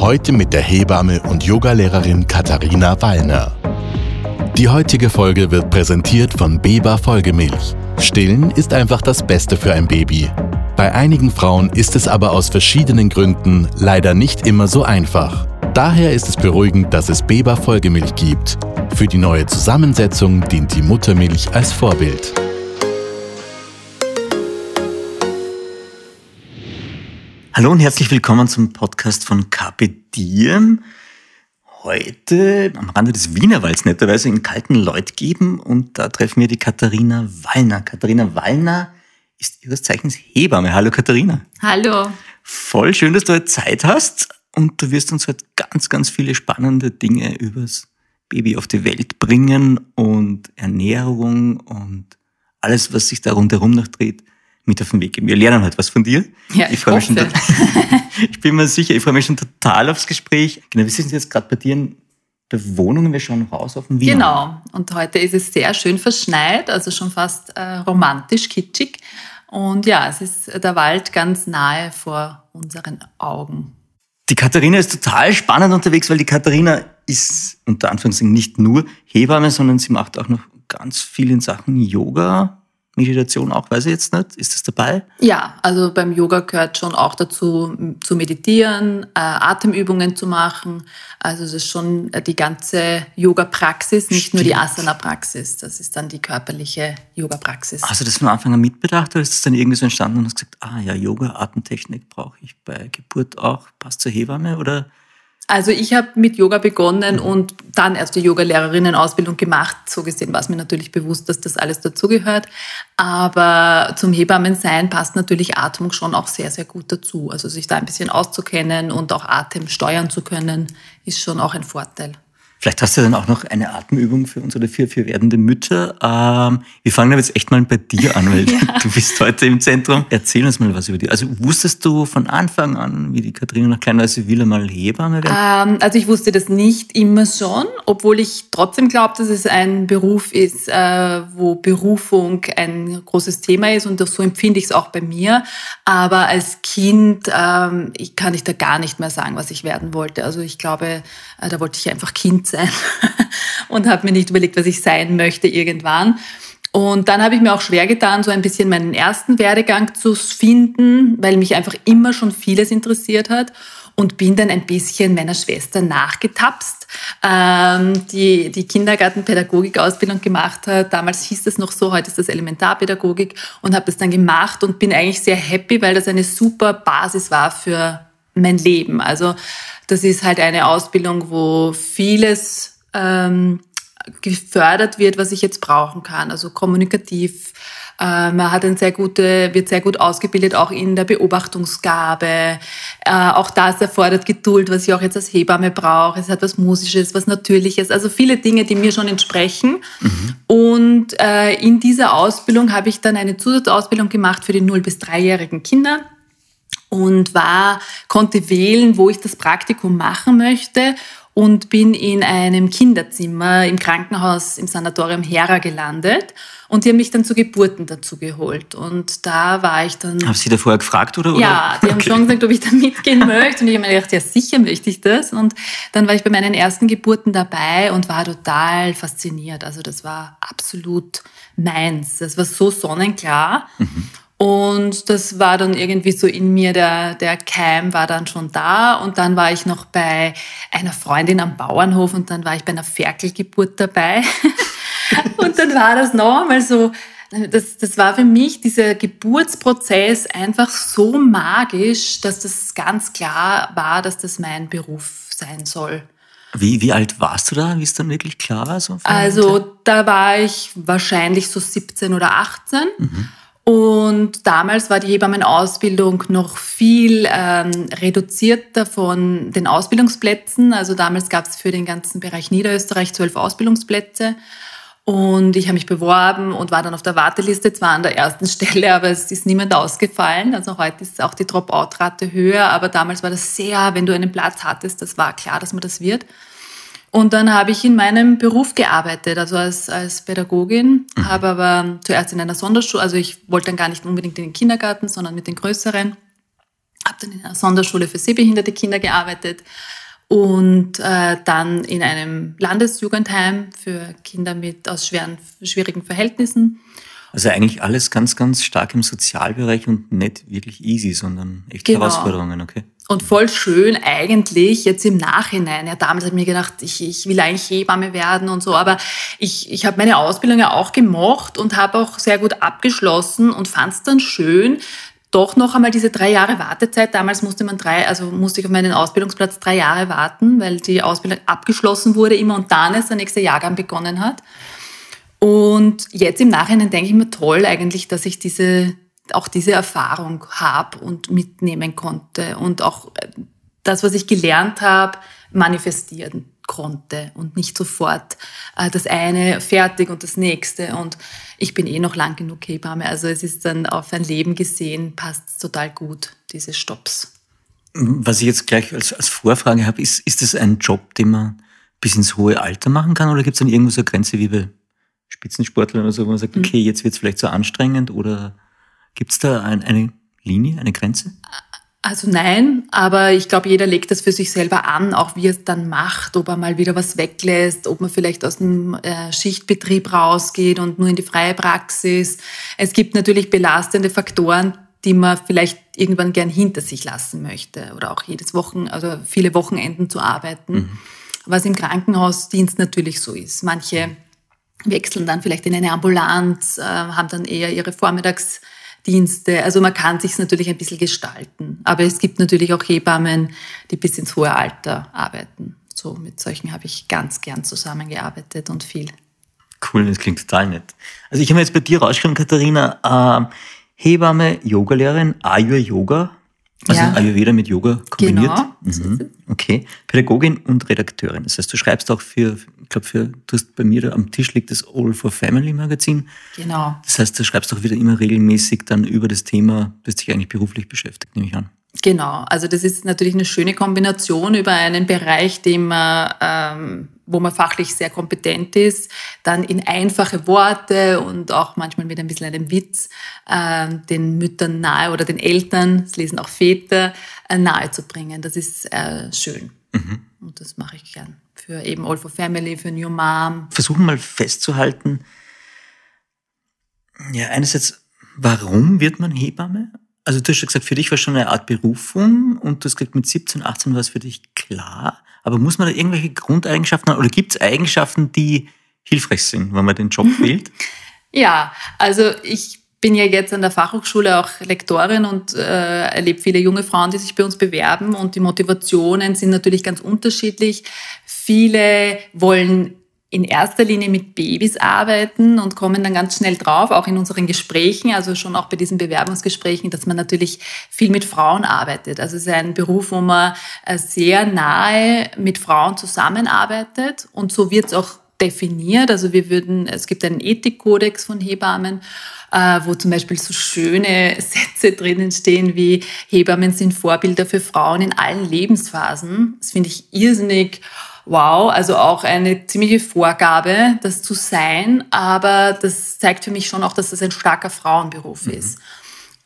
Heute mit der Hebamme und Yogalehrerin Katharina Wallner. Die heutige Folge wird präsentiert von Beba Folgemilch. Stillen ist einfach das Beste für ein Baby. Bei einigen Frauen ist es aber aus verschiedenen Gründen leider nicht immer so einfach. Daher ist es beruhigend, dass es Beba Folgemilch gibt. Für die neue Zusammensetzung dient die Muttermilch als Vorbild. Hallo und herzlich willkommen zum Podcast von Carpe Diem. Heute am Rande des Wienerwalds netterweise in kalten Leutgeben und da treffen wir die Katharina Wallner. Katharina Wallner ist ihres Zeichens Hebamme. Hallo Katharina. Hallo. Voll schön, dass du heute Zeit hast und du wirst uns heute ganz, ganz viele spannende Dinge übers Baby auf die Welt bringen und Ernährung und alles, was sich da rundherum noch dreht mit auf den Weg geben. Wir lernen heute was von dir. Ja, ich, ich freue mich schon. ich bin mir sicher, ich freue mich schon total aufs Gespräch. Genau, wir sind jetzt gerade bei dir in der Wohnung. Wir schauen raus auf den Wien. Genau. Und heute ist es sehr schön verschneit, also schon fast äh, romantisch, kitschig. Und ja, es ist der Wald ganz nahe vor unseren Augen. Die Katharina ist total spannend unterwegs, weil die Katharina ist unter Anführungszeichen nicht nur Hebamme, sondern sie macht auch noch ganz viel in Sachen Yoga, Meditation auch, weiß ich jetzt nicht. Ist das dabei? Ja, also beim Yoga gehört schon auch dazu, zu meditieren, äh, Atemübungen zu machen. Also es ist schon äh, die ganze Yoga-Praxis, nicht nur die Stimmt. Asana-Praxis. Das ist dann die körperliche Yoga-Praxis. Hast du das von Anfang an mitbedacht oder ist das dann irgendwie so entstanden und hast gesagt, ah ja, Yoga, Atemtechnik brauche ich bei Geburt auch, passt zur Hebamme oder? Also ich habe mit Yoga begonnen und dann erst die Yoga-Lehrerinnen-Ausbildung gemacht. So gesehen war es mir natürlich bewusst, dass das alles dazugehört. Aber zum Hebammensein passt natürlich Atmung schon auch sehr, sehr gut dazu. Also sich da ein bisschen auszukennen und auch Atem steuern zu können, ist schon auch ein Vorteil. Vielleicht hast du dann auch noch eine Atemübung für unsere vier, vier werdende Mütter. Ähm, wir fangen aber jetzt echt mal bei dir an, weil du bist heute im Zentrum. Erzähl uns mal was über dich. Also wusstest du von Anfang an, wie die Katharina noch klein war, sie will einmal Hebamme werden? Ähm, also ich wusste das nicht immer schon, obwohl ich trotzdem glaube, dass es ein Beruf ist, äh, wo Berufung ein großes Thema ist und so empfinde ich es auch bei mir. Aber als Kind ähm, ich kann ich da gar nicht mehr sagen, was ich werden wollte. Also ich glaube, äh, da wollte ich einfach Kind sein und habe mir nicht überlegt, was ich sein möchte irgendwann. Und dann habe ich mir auch schwer getan, so ein bisschen meinen ersten Werdegang zu finden, weil mich einfach immer schon vieles interessiert hat und bin dann ein bisschen meiner Schwester nachgetapst, ähm, die die Kindergartenpädagogik-Ausbildung gemacht hat. Damals hieß das noch so, heute ist das Elementarpädagogik und habe das dann gemacht und bin eigentlich sehr happy, weil das eine super Basis war für mein Leben. Also das ist halt eine Ausbildung, wo vieles ähm, gefördert wird, was ich jetzt brauchen kann. Also kommunikativ. Äh, man hat ein sehr gute, wird sehr gut ausgebildet, auch in der Beobachtungsgabe. Äh, auch das erfordert Geduld, was ich auch jetzt als Hebamme brauche. Es hat was Musisches, was Natürliches. Also viele Dinge, die mir schon entsprechen. Und äh, in dieser Ausbildung habe ich dann eine Zusatzausbildung gemacht für die 0- bis 3-jährigen Kinder und war, konnte wählen, wo ich das Praktikum machen möchte und bin in einem Kinderzimmer im Krankenhaus im Sanatorium Hera gelandet und die haben mich dann zu Geburten dazu geholt und da war ich dann du sie da vorher gefragt oder? ja, die haben Okay. schon gesagt, ob ich da mitgehen möchte. Und ich habe mir gedacht, ja, sicher möchte ich das. Und dann war ich bei meinen ersten Geburten dabei und war total fasziniert. Also das war absolut meins. Das war so sonnenklar. Und das war dann irgendwie so in mir, der, der Keim war dann schon da. Und dann war ich noch bei einer Freundin am Bauernhof und dann war ich bei einer Ferkelgeburt dabei. und dann war das noch einmal so, das, das war für mich dieser Geburtsprozess einfach so magisch, dass das ganz klar war, dass das mein Beruf sein soll. Wie, wie alt warst du da, wie es dann wirklich klar war? So Also da war ich wahrscheinlich so 17 oder 18. Und damals war die Hebammenausbildung noch viel ähm, reduzierter von den Ausbildungsplätzen. Also damals gab es für den ganzen Bereich Niederösterreich zwölf Ausbildungsplätze. Und ich habe mich beworben und war dann auf der Warteliste, zwar an der ersten Stelle, aber es ist niemand ausgefallen. Also heute ist auch die Dropout-Rate höher, aber damals war das sehr, wenn du einen Platz hattest, das war klar, dass man das wird. Und dann habe ich in meinem Beruf gearbeitet, also als, als Pädagogin, mhm. habe aber zuerst in einer Sonderschule, also ich wollte dann gar nicht unbedingt in den Kindergarten, sondern mit den Größeren, habe dann in einer Sonderschule für sehbehinderte Kinder gearbeitet und äh, dann in einem Landesjugendheim für Kinder mit aus schweren, schwierigen Verhältnissen. Also eigentlich alles ganz, ganz stark im Sozialbereich und nicht wirklich easy, sondern echt genau. Herausforderungen, okay? Und voll schön eigentlich jetzt im Nachhinein. Ja, damals habe ich mir gedacht, ich, ich will eigentlich Hebamme werden und so. Aber ich, ich habe meine Ausbildung ja auch gemocht und habe auch sehr gut abgeschlossen und fand es dann schön, doch noch einmal diese drei Jahre Wartezeit. Damals musste man drei, also musste ich auf meinen Ausbildungsplatz drei Jahre warten, weil die Ausbildung abgeschlossen wurde immer und dann erst der nächste Jahrgang begonnen hat. Und jetzt im Nachhinein denke ich mir toll eigentlich, dass ich diese auch diese Erfahrung habe und mitnehmen konnte und auch äh, das, was ich gelernt habe, manifestieren konnte und nicht sofort äh, das eine fertig und das nächste. Und ich bin eh noch lang genug Hebamme. Also es ist dann auf ein Leben gesehen, passt total gut, diese Stopps. Was ich jetzt gleich als, als Vorfrage habe, ist, ist das ein Job, den man bis ins hohe Alter machen kann oder gibt es dann irgendwo so eine Grenze wie bei Spitzensportlern oder so, wo man sagt, mhm. okay, jetzt wird es vielleicht so anstrengend oder Gibt es da ein, eine Linie, eine Grenze? Also nein, aber ich glaube, jeder legt das für sich selber an, auch wie er es dann macht, ob er mal wieder was weglässt, ob man vielleicht aus dem äh, Schichtbetrieb rausgeht und nur in die freie Praxis. Es gibt natürlich belastende Faktoren, die man vielleicht irgendwann gern hinter sich lassen möchte oder auch jedes Wochen, also viele Wochenenden zu arbeiten, mhm. was im Krankenhausdienst natürlich so ist. Manche wechseln dann vielleicht in eine Ambulanz, äh, haben dann eher ihre Vormittags Dienste. Also man kann sich natürlich ein bisschen gestalten. Aber es gibt natürlich auch Hebammen, die bis ins hohe Alter arbeiten. So mit solchen habe ich ganz gern zusammengearbeitet und viel. Cool, das klingt total nett. Also ich habe jetzt bei dir rausgekommen, Katharina, äh, Hebamme, Yogalehrerin, Ayur Yoga, also ja. Ayurveda mit Yoga kombiniert. Genau. Mhm. Okay. Pädagogin und Redakteurin. Das heißt, du schreibst auch für, ich glaube, für, du hast bei mir da am Tisch liegt das All for Family Magazin. Genau. Das heißt, du schreibst auch wieder immer regelmäßig dann über das Thema, das dich eigentlich beruflich beschäftigt, nehme ich an. Genau, also das ist natürlich eine schöne Kombination über einen Bereich, den man, ähm, wo man fachlich sehr kompetent ist, dann in einfache Worte und auch manchmal mit ein bisschen einem Witz äh, den Müttern nahe oder den Eltern, das lesen auch Väter, äh, nahe zu bringen. Das ist äh, schön mhm. und das mache ich gern für eben All for Family, für New Mom. Versuchen mal festzuhalten, ja einerseits, warum wird man Hebamme? Also du hast schon gesagt, für dich war schon eine Art Berufung und du hast gesagt, mit 17, 18 war es für dich klar. Aber muss man da irgendwelche Grundeigenschaften haben oder gibt es Eigenschaften, die hilfreich sind, wenn man den Job wählt? Ja, also ich bin ja jetzt an der Fachhochschule auch Lektorin und äh, erlebe viele junge Frauen, die sich bei uns bewerben und die Motivationen sind natürlich ganz unterschiedlich. Viele wollen in erster Linie mit Babys arbeiten und kommen dann ganz schnell drauf, auch in unseren Gesprächen, also schon auch bei diesen Bewerbungsgesprächen, dass man natürlich viel mit Frauen arbeitet. Also es ist ein Beruf, wo man äh, sehr nahe mit Frauen zusammenarbeitet und so wird es auch definiert. Also wir würden, es gibt einen Ethikkodex von Hebammen, äh, wo zum Beispiel so schöne Sätze drinnen stehen wie Hebammen sind Vorbilder für Frauen in allen Lebensphasen. Das finde ich irrsinnig wow, also auch eine ziemliche Vorgabe, das zu sein, aber das zeigt für mich schon auch, dass das ein starker Frauenberuf mhm. ist.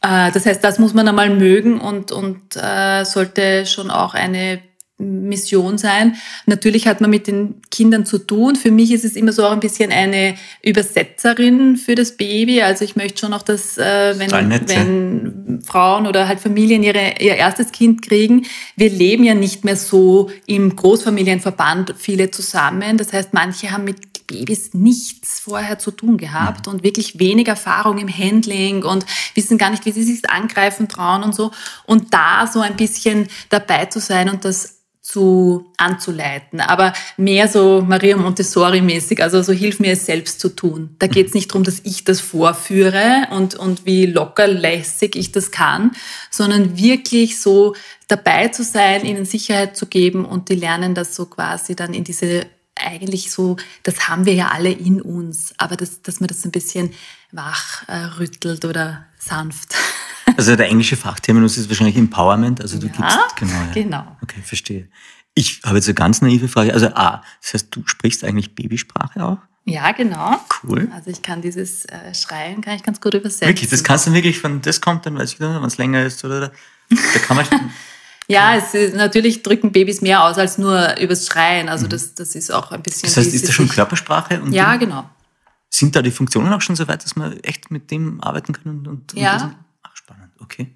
Äh, das heißt, das muss man einmal mögen und, und äh, sollte schon auch eine Mission sein. Natürlich hat man mit den Kindern zu tun. Für mich ist es immer so auch ein bisschen eine Übersetzerin für das Baby. Also ich möchte schon auch, dass äh, wenn, wenn Frauen oder halt Familien ihre, ihr erstes Kind kriegen, wir leben ja nicht mehr so im Großfamilienverband viele zusammen. Das heißt, manche haben mit Babys nichts vorher zu tun gehabt und wirklich wenig Erfahrung im Handling und wissen gar nicht, wie sie sich angreifen trauen und so. Und da so ein bisschen dabei zu sein und das zu anzuleiten, aber mehr so Maria Montessori-mäßig, also so hilf mir es selbst zu tun. Da geht es nicht darum, dass ich das vorführe und, und wie locker lässig ich das kann, sondern wirklich so dabei zu sein, ihnen Sicherheit zu geben und die lernen das so quasi dann in diese eigentlich so, das haben wir ja alle in uns, aber das, dass man das ein bisschen wach äh, rüttelt oder sanft. Also der englische Fachterminus ist wahrscheinlich Empowerment, also du Ja, gibst genau. Ja. genau. Okay, verstehe. Ich habe jetzt eine ganz naive Frage. Also A, das heißt, du sprichst eigentlich Babysprache auch? Ja, genau. Cool. Also ich kann dieses äh, Schreien, kann ich ganz gut übersetzen. Wirklich, das kannst du wirklich von, das kommt dann, weiß ich nicht, wenn es länger ist oder, da kann man, Ja, es ist, natürlich drücken Babys mehr aus als nur übers Schreien. Also das, das ist auch ein bisschen. Mhm. das heißt, ist das schon Körpersprache? Und Ja, genau. Sind da die Funktionen auch schon so weit, dass man echt mit dem arbeiten kann? Und, und, Ja. Und ach, spannend, okay.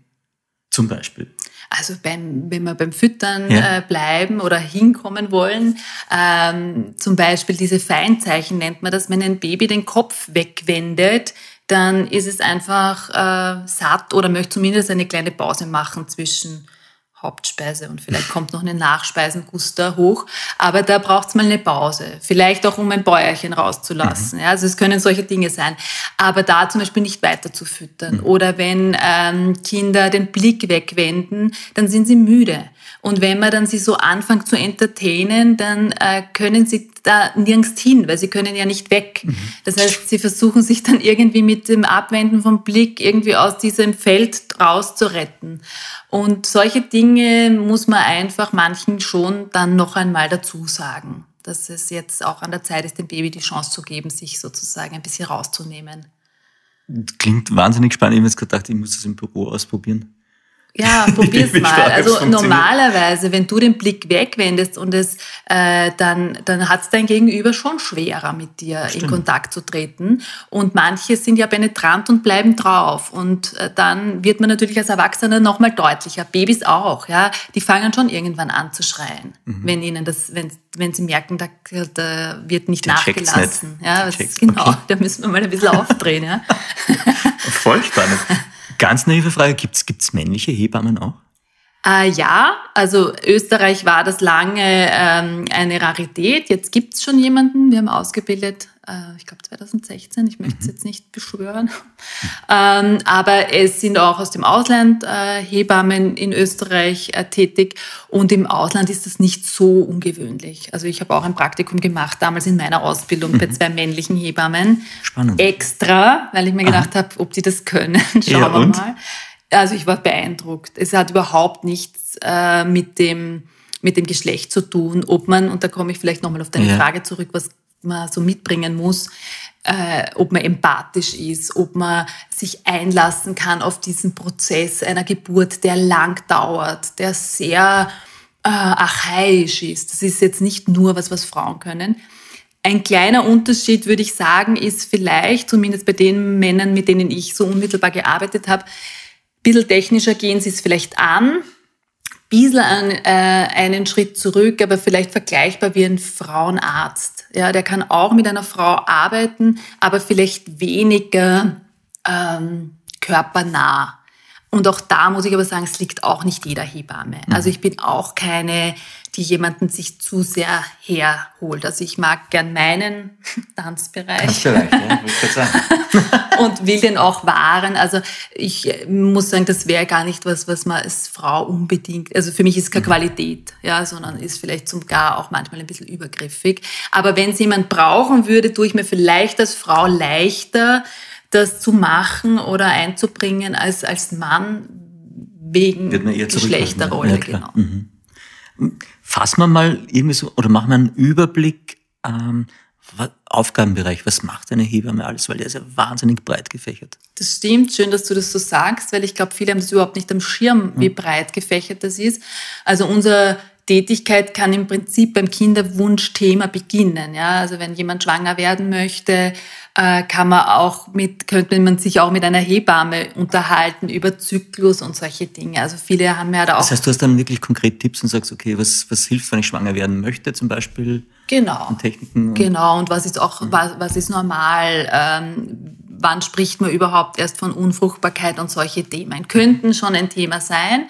Zum Beispiel. Also beim, wenn wir beim Füttern Ja. äh, bleiben oder hinkommen wollen, ähm, zum Beispiel diese Feinzeichen nennt man das, wenn ein Baby den Kopf wegwendet, dann ist es einfach äh, satt oder möchte zumindest eine kleine Pause machen zwischen Hauptspeise und vielleicht kommt noch eine Nachspeisenguster hoch. Aber da braucht es mal eine Pause. Vielleicht auch, um ein Bäuerchen rauszulassen. Ja, also es können solche Dinge sein. Aber da zum Beispiel nicht weiter zu füttern. Oder wenn ähm, Kinder den Blick wegwenden, dann sind sie müde. Und wenn man dann sie so anfängt zu entertainen, dann äh, können sie da nirgends hin, weil sie können ja nicht weg. Das heißt, sie versuchen sich dann irgendwie mit dem Abwenden vom Blick irgendwie aus diesem Feld rauszuretten. Und solche Dinge muss man einfach manchen schon dann noch einmal dazu sagen, dass es jetzt auch an der Zeit ist, dem Baby die Chance zu geben, sich sozusagen ein bisschen rauszunehmen. Klingt wahnsinnig spannend. Ich habe jetzt gedacht, ich muss das im Büro ausprobieren. Ja, probier's mal. Also normalerweise, wenn du den Blick wegwendest und es, äh, dann, dann hat's dein Gegenüber schon schwerer, mit dir in Stimmt. Kontakt zu treten. Und manche sind ja penetrant und bleiben drauf. Und äh, dann wird man natürlich als Erwachsener nochmal deutlicher. Babys auch, ja. Die fangen schon irgendwann an zu schreien, Mhm. wenn ihnen das, wenn, wenn sie merken, da, da wird nicht checkt's nachgelassen. nicht. Ja, was, genau. Okay. Da müssen wir mal ein bisschen aufdrehen, ja. Voll spannend. Ganz naive Frage, gibt es männliche Hebammen auch? Äh, ja, also Österreich war das lange ähm, eine Rarität. Jetzt gibt's schon jemanden. Wir haben ausgebildet, äh, ich glaube 2016, ich möchte es jetzt nicht beschwören. Ähm, aber es sind auch aus dem Ausland äh, Hebammen in Österreich äh, tätig. Und im Ausland ist das nicht so ungewöhnlich. Also ich habe auch ein Praktikum gemacht, damals in meiner Ausbildung bei zwei männlichen Hebammen. Spannend. Extra, weil ich mir gedacht habe, ob die das können. Schauen Ja, wir und? mal. Also ich war beeindruckt. Es hat überhaupt nichts äh, mit, dem, mit dem Geschlecht zu tun, ob man, und da komme ich vielleicht nochmal auf deine Ja. Frage zurück, was man so mitbringen muss, äh, ob man empathisch ist, ob man sich einlassen kann auf diesen Prozess einer Geburt, der lang dauert, der sehr äh, archaisch ist. Das ist jetzt nicht nur was, was Frauen können. Ein kleiner Unterschied, würde ich sagen, ist vielleicht, zumindest bei den Männern, mit denen ich so unmittelbar gearbeitet habe, ein bisschen technischer gehen sie es vielleicht an, bisschen an, äh, einen Schritt zurück, aber vielleicht vergleichbar wie ein Frauenarzt. Ja, der kann auch mit einer Frau arbeiten, aber vielleicht weniger ähm, körpernah. Und auch da muss ich aber sagen, es liegt auch nicht jeder Hebamme. Also ich bin auch keine, die jemanden sich zu sehr herholt. Also ich mag gern meinen Tanzbereich Vielleicht, ja, ich sagen. und will den auch wahren. Also ich äh, muss sagen, das wäre gar nicht was, was man als Frau unbedingt, also für mich ist keine Qualität, ja, sondern ist vielleicht sogar auch manchmal ein bisschen übergriffig. Aber wenn es jemand brauchen würde, tue ich mir vielleicht als Frau leichter, das zu machen oder einzubringen als als Mann wegen. Geschlechterrolle, Ja, genau. Mhm. Fassen wir mal irgendwie so, oder machen wir einen Überblick, ähm, Aufgabenbereich, was macht eine Hebamme alles, weil der ist ja wahnsinnig breit gefächert. Das stimmt, schön, dass du das so sagst, weil ich glaube, viele haben das überhaupt nicht am Schirm, wie breit gefächert das ist. Also unsere Tätigkeit kann im Prinzip beim Kinderwunschthema beginnen. Ja, also wenn jemand schwanger werden möchte, äh, kann man auch mit, könnte man sich auch mit einer Hebamme unterhalten über Zyklus und solche Dinge. Also viele haben ja da auch Das heißt, du hast dann wirklich konkret Tipps und sagst, okay, was, was hilft, wenn ich schwanger werden möchte, zum Beispiel genau. an Techniken? und- Genau, und was ist auch, was, was ist normal? Ähm, wann spricht man überhaupt erst von Unfruchtbarkeit und solche Themen? Könnten schon ein Thema sein.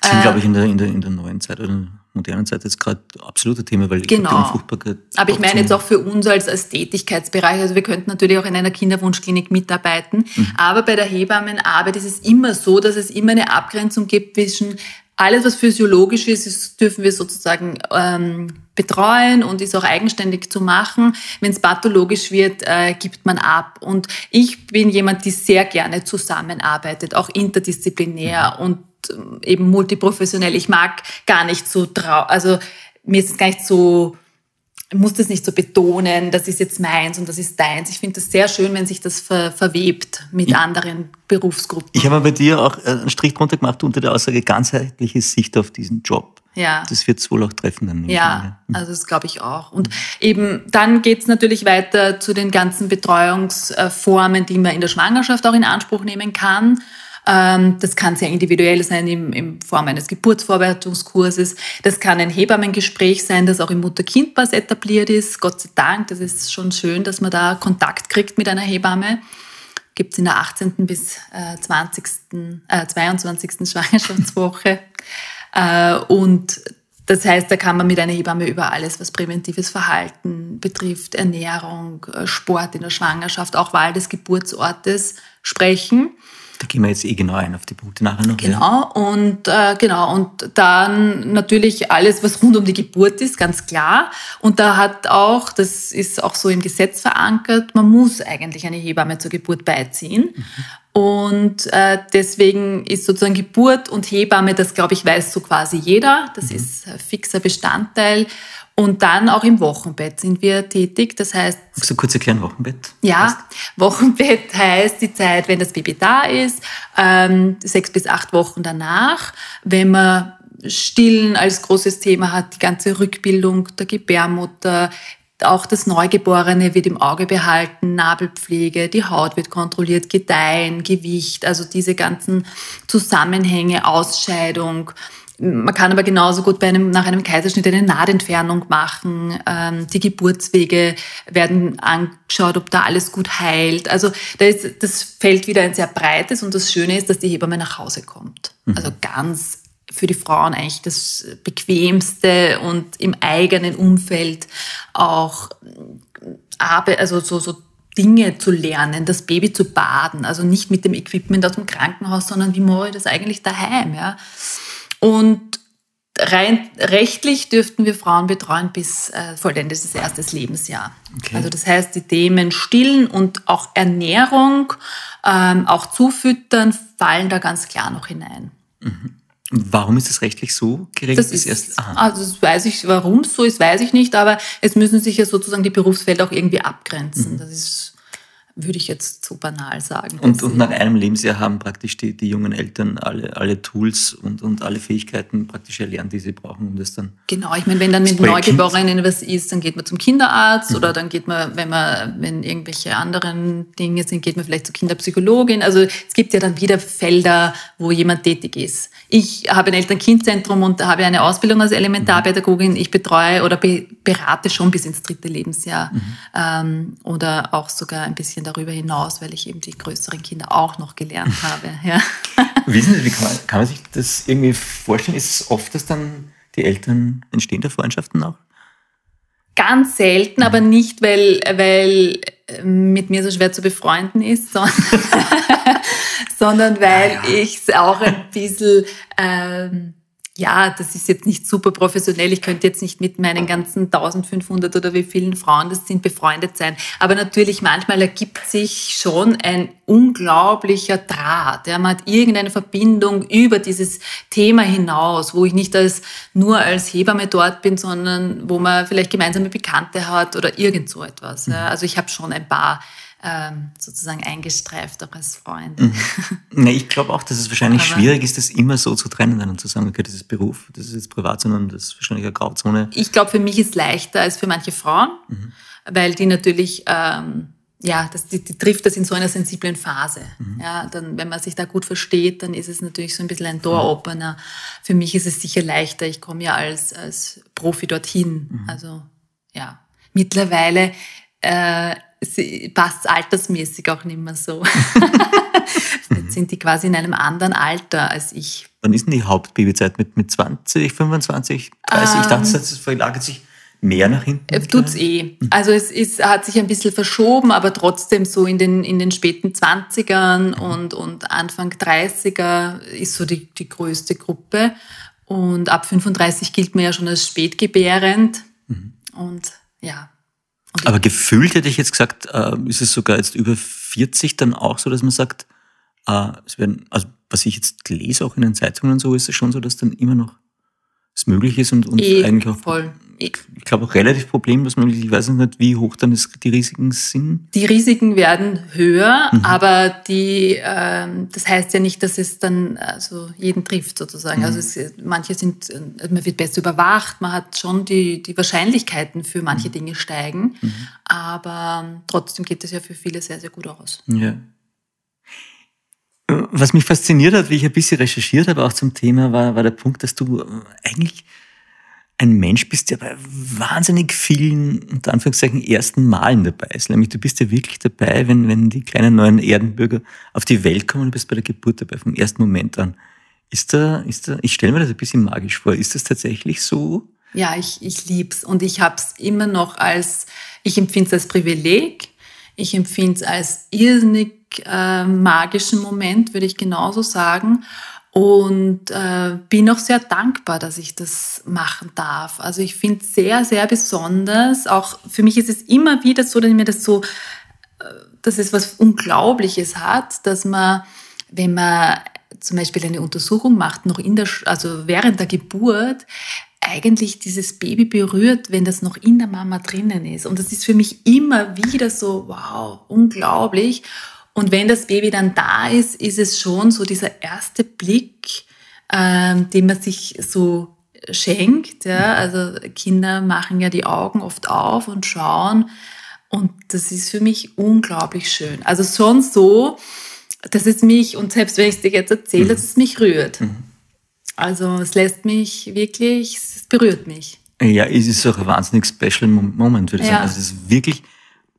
Das sind, glaube ich, in der, in, der, in der neuen Zeit oder modernen Zeit jetzt gerade absolute Thema, weil genau. die Unfruchtbarkeit. Aber ich meine jetzt auch für uns als, als Tätigkeitsbereich, also wir könnten natürlich auch in einer Kinderwunschklinik mitarbeiten, mhm. aber bei der Hebammenarbeit ist es immer so, dass es immer eine Abgrenzung gibt zwischen alles, was physiologisch ist, ist dürfen wir sozusagen ähm, betreuen und ist auch eigenständig zu machen. Wenn es pathologisch wird, äh, gibt man ab. Und ich bin jemand, die sehr gerne zusammenarbeitet, auch interdisziplinär mhm. und eben multiprofessionell. Ich mag gar nicht so trau, also mir ist es gar nicht so muss das nicht so betonen, das ist jetzt meins und das ist deins. Ich finde das sehr schön, wenn sich das ver verwebt mit ja. anderen Berufsgruppen. Ich habe bei dir auch äh, einen Strich drunter gemacht unter der Aussage ganzheitliche Sicht auf diesen Job. Ja. Das wird es wohl auch treffen dann. Ja, mhm. also das glaube ich auch. Und eben dann geht es natürlich weiter zu den ganzen Betreuungsformen, die man in der Schwangerschaft auch in Anspruch nehmen kann. Ähm, das kann sehr individuell sein in, Form eines Geburtsvorbereitungskurses. Das kann ein Hebammengespräch sein, das auch im Mutter-Kind-Pass etabliert ist. Gott sei Dank, das ist schon schön, dass man da Kontakt kriegt mit einer Hebamme. Gibt es in der 18. bis 20., äh, 22. Äh, Schwangerschaftswoche. Äh, und das heißt, da kann man mit einer Hebamme über alles, was präventives Verhalten betrifft, Ernährung, Sport in der Schwangerschaft, auch Wahl des Geburtsortes sprechen. Da gehen wir jetzt eh genau ein auf die Punkte nachher noch. Genau, ja. und äh, genau, und dann natürlich alles, was rund um die Geburt ist, ganz klar. Und da hat auch, das ist auch so im Gesetz verankert, man muss eigentlich eine Hebamme zur Geburt beiziehen. Mhm. Und äh, deswegen ist sozusagen Geburt und Hebamme, das glaube ich, weiß so quasi jeder. Das mhm. ist ein fixer Bestandteil. Und dann auch im Wochenbett sind wir tätig. Das heißt. Magst du kurz erklären, Wochenbett? Ja, heißt? Wochenbett heißt die Zeit, wenn das Baby da ist, ähm, sechs bis acht Wochen danach. Wenn man Stillen als großes Thema hat, die ganze Rückbildung der Gebärmutter, auch das Neugeborene wird im Auge behalten, Nabelpflege, die Haut wird kontrolliert, Gedeihen, Gewicht, also diese ganzen Zusammenhänge, Ausscheidung, man kann aber genauso gut bei einem, nach einem Kaiserschnitt eine Nahtentfernung machen. Ähm, die Geburtswege werden angeschaut, ob da alles gut heilt. Also da ist, das fällt wieder ein sehr breites und das Schöne ist, dass die Hebamme nach Hause kommt. Mhm. Also ganz für die Frauen eigentlich das bequemste und im eigenen Umfeld auch Arbeit, also so, so Dinge zu lernen, das Baby zu baden, also nicht mit dem Equipment aus dem Krankenhaus, sondern wie mache ich das eigentlich daheim, ja. Und rein rechtlich dürften wir Frauen betreuen bis äh, vollendetes erstes Lebensjahr. Okay. Also das heißt, die Themen Stillen und auch Ernährung, ähm, auch Zufüttern fallen da ganz klar noch hinein. Mhm. Warum ist es rechtlich so geregelt? Das ist, erst, also das weiß ich, warum es so ist, weiß ich nicht, aber es müssen sich ja sozusagen die Berufsfelder auch irgendwie abgrenzen. Mhm. Das ist würde ich jetzt so banal sagen. Und, und nach einem Lebensjahr haben praktisch die, die jungen Eltern alle, alle Tools und, und alle Fähigkeiten praktisch erlernt, die sie brauchen, um das dann. Genau, ich meine, wenn dann mit Neugeborenen was ist, dann geht man zum Kinderarzt mhm. oder dann geht man, wenn man, wenn irgendwelche anderen Dinge sind, geht man vielleicht zur Kinderpsychologin. Also es gibt ja dann wieder Felder, wo jemand tätig ist. Ich habe ein Eltern-Kind-Zentrum und habe eine Ausbildung als Elementarpädagogin. Ich betreue oder be berate schon bis ins dritte Lebensjahr mhm. ähm, oder auch sogar ein bisschen darüber hinaus, weil ich eben die größeren Kinder auch noch gelernt habe. Ja. Wissen Sie, wie kann man, kann man sich das irgendwie vorstellen? Ist es oft, dass dann die Eltern entstehen da Freundschaften auch? Ganz selten, aber nicht, weil, weil äh, mit mir so schwer zu befreunden ist, sondern, sondern weil ja, ja. ich es auch ein bisschen ähm, ja, das ist jetzt nicht super professionell. Ich könnte jetzt nicht mit meinen ganzen 1500 oder wie vielen Frauen das sind befreundet sein. Aber natürlich manchmal ergibt sich schon ein unglaublicher Draht. Ja, man hat irgendeine Verbindung über dieses Thema hinaus, wo ich nicht als, nur als Hebamme dort bin, sondern wo man vielleicht gemeinsame Bekannte hat oder irgend so etwas. Ja. Also ich habe schon ein paar ähm, sozusagen eingestreift auch als Freund. Mhm. Ja, ich glaube auch, dass es wahrscheinlich Aber schwierig ist, das immer so zu trennen und zu sagen, okay, das ist Beruf, das ist jetzt privat, sondern das ist wahrscheinlich eine Grauzone. Ich glaube, für mich ist es leichter als für manche Frauen, mhm. weil die natürlich ähm, ja, das, die, die trifft das in so einer sensiblen Phase. Mhm. Ja, dann, wenn man sich da gut versteht, dann ist es natürlich so ein bisschen ein Door-Opener. Für mich ist es sicher leichter. Ich komme ja als, als Profi dorthin. Mhm. Also, ja. Mittlerweile äh, passt altersmäßig auch nicht mehr so. Jetzt sind die quasi in einem anderen Alter als ich wann ist denn die Hauptbabyzeit? Mit, mit 20, 25, 30? Ähm, ich dachte, es verlagert sich mehr nach hinten. Äh, Tut's eh. Also es ist, hat sich ein bisschen verschoben, aber trotzdem so in den, in den späten 20ern und, und Anfang 30er ist so die, die größte Gruppe. Und ab 35 gilt man ja schon als spätgebärend. Mhm. Und ja. Aber gefühlt hätte ich jetzt gesagt, äh, ist es sogar jetzt über 40 dann auch so, dass man sagt, äh, es werden, also was ich jetzt lese, auch in den Zeitungen und so, ist es schon so, dass dann immer noch es möglich ist und, und eh, eigentlich auch, voll. Ich glaube auch relativ problemlos möglich. Ich weiß nicht, wie hoch dann die Risiken sind. Die Risiken werden höher, Mhm. aber die, ähm, das heißt ja nicht, dass es dann also jeden trifft sozusagen. Mhm. Also es, manche sind, äh, man wird besser überwacht, man hat schon die, die Wahrscheinlichkeiten für Mhm. manche Dinge steigen, aber ähm, trotzdem geht es ja für viele sehr, sehr gut aus. Ja. Was mich fasziniert hat, wie ich ein bisschen recherchiert habe, auch zum Thema, war, war der Punkt, dass du äh, eigentlich ein Mensch bist, der bei wahnsinnig vielen, unter Anführungszeichen, ersten Malen dabei ist. Nämlich du bist ja wirklich dabei, wenn, wenn die kleinen neuen Erdenbürger auf die Welt kommen, du bist bei der Geburt dabei, vom ersten Moment an. Ist da, ist da, ich stelle mir das ein bisschen magisch vor, ist das tatsächlich so? Ja, ich, ich lieb's und ich hab's immer noch als, ich empfinde es als Privileg, ich empfinde es als irrsinnig äh, magischen Moment, würde ich genauso sagen. Und äh, bin auch sehr dankbar, dass ich das machen darf. Also ich finde es sehr, sehr besonders. Auch für mich ist es immer wieder so, dass mir das so, äh, dass es was Unglaubliches hat, dass man, wenn man zum Beispiel eine Untersuchung macht, noch in der, also während der Geburt, eigentlich dieses Baby berührt, wenn das noch in der Mama drinnen ist. Und das ist für mich immer wieder so, wow, unglaublich. Und wenn das Baby dann da ist, ist es schon so dieser erste Blick, ähm, den man sich so schenkt. Ja? Also Kinder machen ja die Augen oft auf und schauen. Und das ist für mich unglaublich schön. Also schon so, dass es mich, und selbst wenn ich es dir jetzt erzähle, dass es mich rührt. Also es lässt mich wirklich, es berührt mich. Ja, es ist auch ein wahnsinnig special Moment, würde ich Ja. sagen. Also es ist wirklich,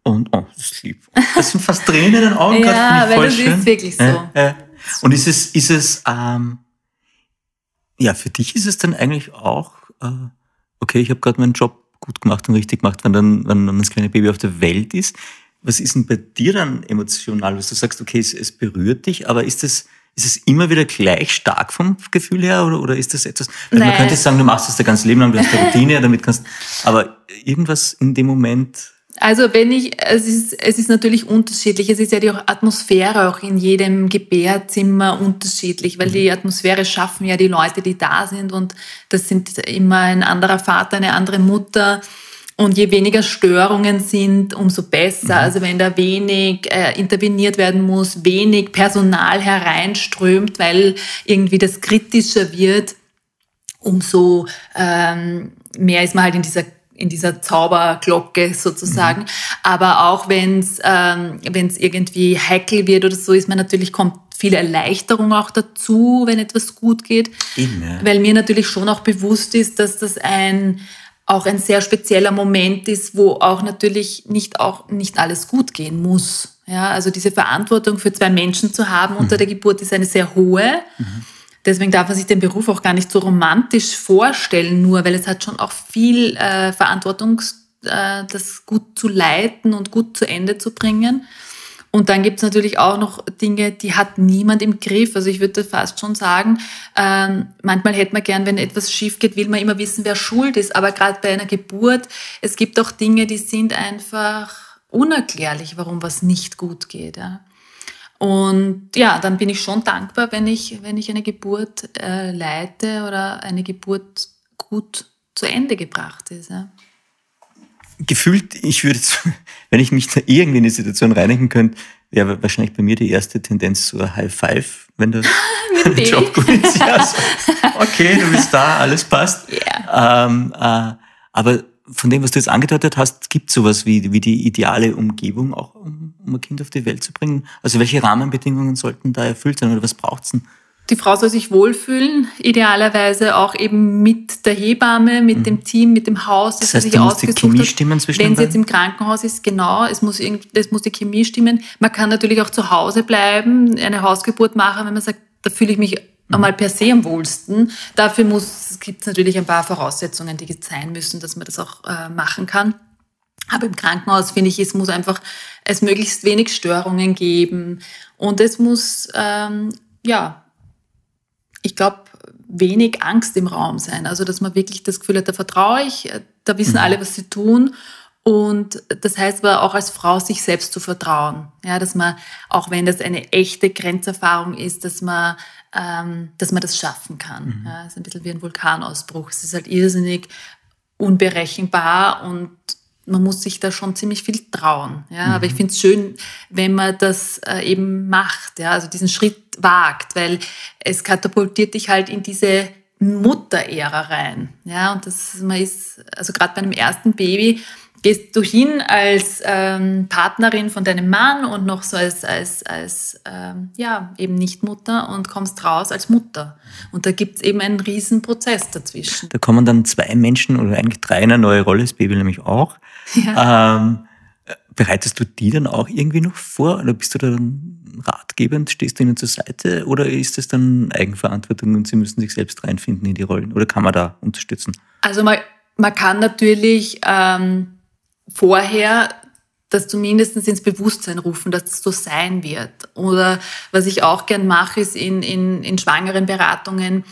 und, oh, das ist lieb. Das sind fast Tränen in den Augen Ja, gerade, ich weil voll das schön. ist wirklich so. Ja, ja. Und ist es, ist es, ähm, ja, für dich ist es dann eigentlich auch, äh, okay, ich habe gerade meinen Job gut gemacht und richtig gemacht, wenn dann, wenn dann das kleine Baby auf der Welt ist. Was ist denn bei dir dann emotional, dass du sagst, okay, es, es berührt dich, aber ist es, ist es immer wieder gleich stark vom Gefühl her oder, oder ist das etwas, weil man könnte sagen, du machst das dein ganzes Leben lang, du hast eine Routine, damit kannst, aber irgendwas in dem Moment, Also wenn ich, es ist, es ist natürlich unterschiedlich. Es ist ja die Atmosphäre auch in jedem Gebärzimmer unterschiedlich, weil die Atmosphäre schaffen ja die Leute, die da sind und das sind immer ein anderer Vater, eine andere Mutter. Und je weniger Störungen sind, umso besser. Also wenn da wenig äh, interveniert werden muss, wenig Personal hereinströmt, weil irgendwie das kritischer wird, umso ähm, mehr ist man halt in dieser in dieser Zauberglocke sozusagen. Aber auch wenn es ähm, wenn's irgendwie heikel wird oder so, ist man natürlich kommt viel Erleichterung auch dazu, wenn etwas gut geht. Eben, ja. Weil mir natürlich schon auch bewusst ist, dass das ein auch ein sehr spezieller Moment ist, wo auch natürlich nicht auch nicht alles gut gehen muss. Ja, also diese Verantwortung für zwei Menschen zu haben unter der Geburt ist eine sehr hohe. Deswegen darf man sich den Beruf auch gar nicht so romantisch vorstellen, nur weil es hat schon auch viel äh, Verantwortung, äh, das gut zu leiten und gut zu Ende zu bringen. Und dann gibt es natürlich auch noch Dinge, die hat niemand im Griff. Also ich würde fast schon sagen, ähm, manchmal hätte man gern, wenn etwas schief geht, will man immer wissen, wer schuld ist. Aber gerade bei einer Geburt, es gibt auch Dinge, die sind einfach unerklärlich, warum was nicht gut geht. Ja. Und ja, dann bin ich schon dankbar, wenn ich, wenn ich eine Geburt äh, leite oder eine Geburt gut zu Ende gebracht ist. Ja. gefühlt, ich würde wenn ich mich da irgendwie in die Situation reinigen könnte, wäre wahrscheinlich bei mir die erste Tendenz ein High Five, wenn der. Job gut ist. Ja, so, okay, du bist da, alles passt. Ja. Ähm, äh, aber von dem, was du jetzt angedeutet hast, gibt es sowas wie, wie die ideale Umgebung auch, um, um ein Kind auf die Welt zu bringen? Also welche Rahmenbedingungen sollten da erfüllt sein oder was braucht's denn? Die Frau soll sich wohlfühlen, idealerweise auch eben mit der Hebamme, mit dem Team, mit dem Haus, Das sie heißt, sich da muss die ausgesucht Chemie hat. stimmen zwischen Wenn sie jetzt im Krankenhaus ist, genau, es muss, es muss die Chemie stimmen. Man kann natürlich auch zu Hause bleiben, eine Hausgeburt machen, wenn man sagt, da fühle ich mich einmal per se am wohlsten. Dafür gibt es natürlich ein paar Voraussetzungen, die sein müssen, dass man das auch äh, machen kann. Aber im Krankenhaus finde ich, es muss einfach es möglichst wenig Störungen geben und es muss ähm, ja, ich glaube wenig Angst im Raum sein. Also dass man wirklich das Gefühl hat, da vertraue ich, da wissen mhm. alle, was sie tun. Und das heißt aber auch als Frau, sich selbst zu vertrauen. Ja, dass man, auch wenn das eine echte Grenzerfahrung ist, dass man ähm, dass man das schaffen kann. Mhm. Ja, ist ein bisschen wie ein Vulkanausbruch. Es ist halt irrsinnig unberechenbar und man muss sich da schon ziemlich viel trauen. Ja, mhm. aber ich finde es schön, wenn man das äh, eben macht, ja, also diesen Schritt wagt, weil es katapultiert dich halt in diese Mutter-Ära rein. Ja, und das man ist, also gerade bei einem ersten Baby, gehst du hin als ähm, Partnerin von deinem Mann und noch so als, als, als ähm, ja, eben nicht Mutter und kommst raus als Mutter. Und da gibt es eben einen riesen Prozess dazwischen. Da kommen dann zwei Menschen oder eigentlich drei in eine neue Rolle, das Baby nämlich auch. Ja. Ähm, bereitest du die dann auch irgendwie noch vor oder bist du dann ratgebend, stehst du ihnen zur Seite oder ist es dann Eigenverantwortung und sie müssen sich selbst reinfinden in die Rollen oder kann man da unterstützen? Also man, man kann natürlich ähm, vorher das zumindest ins Bewusstsein rufen, dass das so sein wird. Oder was ich auch gern mache, ist in, in, in schwangeren Beratungen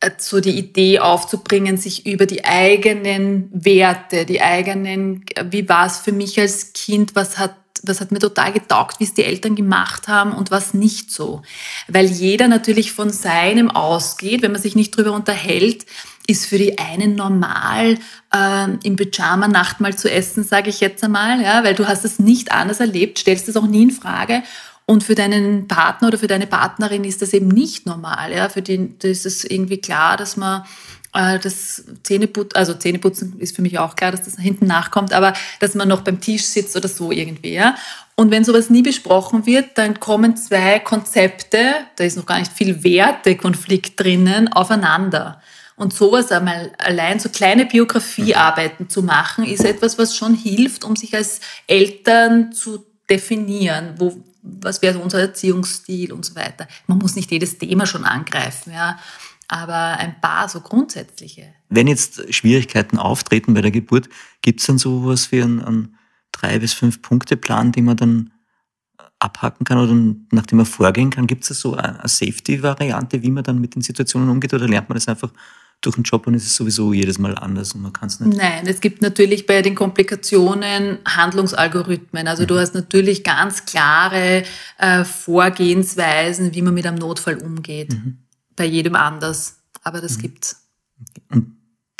äh, so die Idee aufzubringen, sich über die eigenen Werte, die eigenen, wie war es für mich als Kind, was hat was hat mir total getaugt, wie es die Eltern gemacht haben und was nicht so. Weil jeder natürlich von seinem ausgeht, wenn man sich nicht drüber unterhält, ist für die einen normal, äh, im Pyjama Nachtmahl zu essen, sage ich jetzt einmal, ja, weil du hast es nicht anders erlebt, stellst es auch nie in Frage. Und für deinen Partner oder für deine Partnerin ist das eben nicht normal. Ja? Für den ist es irgendwie klar, dass man äh, das Zähneputzen, also Zähneputzen ist für mich auch klar, dass das hinten nachkommt, aber dass man noch beim Tisch sitzt oder so irgendwie. Ja? Und wenn sowas nie besprochen wird, dann kommen zwei Konzepte, da ist noch gar nicht viel Wertekonflikt drinnen, aufeinander. Und sowas einmal allein so kleine Biografiearbeiten zu machen, ist etwas, was schon hilft, um sich als Eltern zu definieren, wo, was wäre unser Erziehungsstil und so weiter. Man muss nicht jedes Thema schon angreifen, ja, aber ein paar so grundsätzliche. Wenn jetzt Schwierigkeiten auftreten bei der Geburt, gibt es dann sowas wie einen, einen drei bis fünf Punkte Plan, den man dann abhacken kann oder nachdem man vorgehen kann? Gibt es so eine Safety-Variante, wie man dann mit den Situationen umgeht oder lernt man das einfach durch den Job und ist es sowieso jedes Mal anders und man kann es nicht. Nein, es gibt natürlich bei den Komplikationen Handlungsalgorithmen. Also mhm. du hast natürlich ganz klare äh, Vorgehensweisen, wie man mit einem Notfall umgeht. Mhm. Bei jedem anders. Aber das mhm. gibt's. Und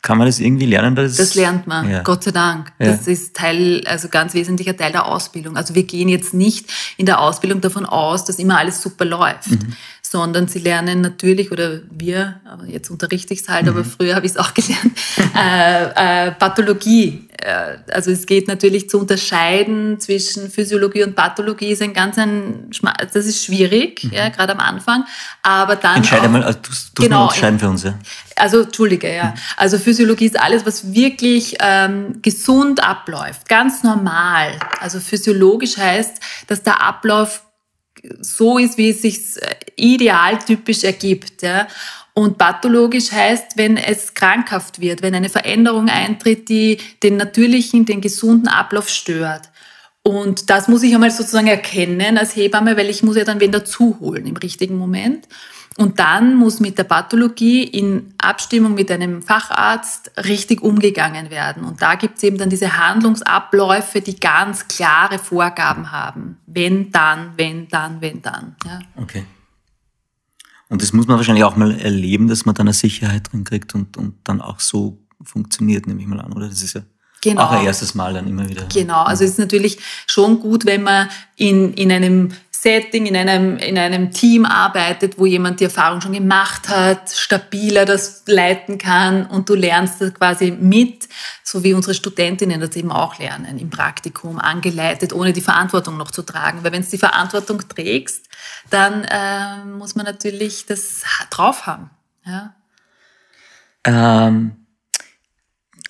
kann man das irgendwie lernen? Das, das lernt man, ja. Gott sei Dank. Ja. Das ist Teil, also ganz wesentlicher Teil der Ausbildung. Also wir gehen jetzt nicht in der Ausbildung davon aus, dass immer alles super läuft, mhm. Sondern sie lernen natürlich, oder wir, aber jetzt unterrichte ich es halt, mhm. aber früher habe ich es auch gelernt, äh, äh, Pathologie äh, also es geht natürlich zu unterscheiden zwischen Physiologie und Pathologie ist ein ganz ein, das ist schwierig, mhm. ja, gerade am Anfang. Aber dann. Entscheide auch, mal, also du, du genau, mal unterscheiden für uns, ja. Also, Entschuldige, ja. Mhm. Also Physiologie ist alles, was wirklich ähm, gesund abläuft, ganz normal. Also physiologisch heißt, dass der Ablauf so ist, wie es sich äh, idealtypisch ergibt. Ja. Und pathologisch heißt, wenn es krankhaft wird, wenn eine Veränderung eintritt, die den natürlichen, den gesunden Ablauf stört. Und das muss ich einmal sozusagen erkennen als Hebamme, weil ich muss ja dann wen dazuholen im richtigen Moment. Und dann muss mit der Pathologie in Abstimmung mit einem Facharzt richtig umgegangen werden. Und da gibt es eben dann diese Handlungsabläufe, die ganz klare Vorgaben haben. Wenn dann, wenn dann, wenn dann. Ja. Okay. Und das muss man wahrscheinlich auch mal erleben, dass man dann eine Sicherheit drin kriegt und, und dann auch so funktioniert, nehme ich mal an, oder? Das ist ja genau. auch ein erstes Mal dann immer wieder. Genau, also es ist natürlich schon gut, wenn man in, in einem Setting, in einem, in einem Team arbeitet, wo jemand die Erfahrung schon gemacht hat, stabiler das leiten kann und du lernst das quasi mit, so wie unsere Studentinnen das eben auch lernen, im Praktikum angeleitet, ohne die Verantwortung noch zu tragen. Weil wenn du die Verantwortung trägst, dann äh, muss man natürlich das drauf haben. Ja. Ähm,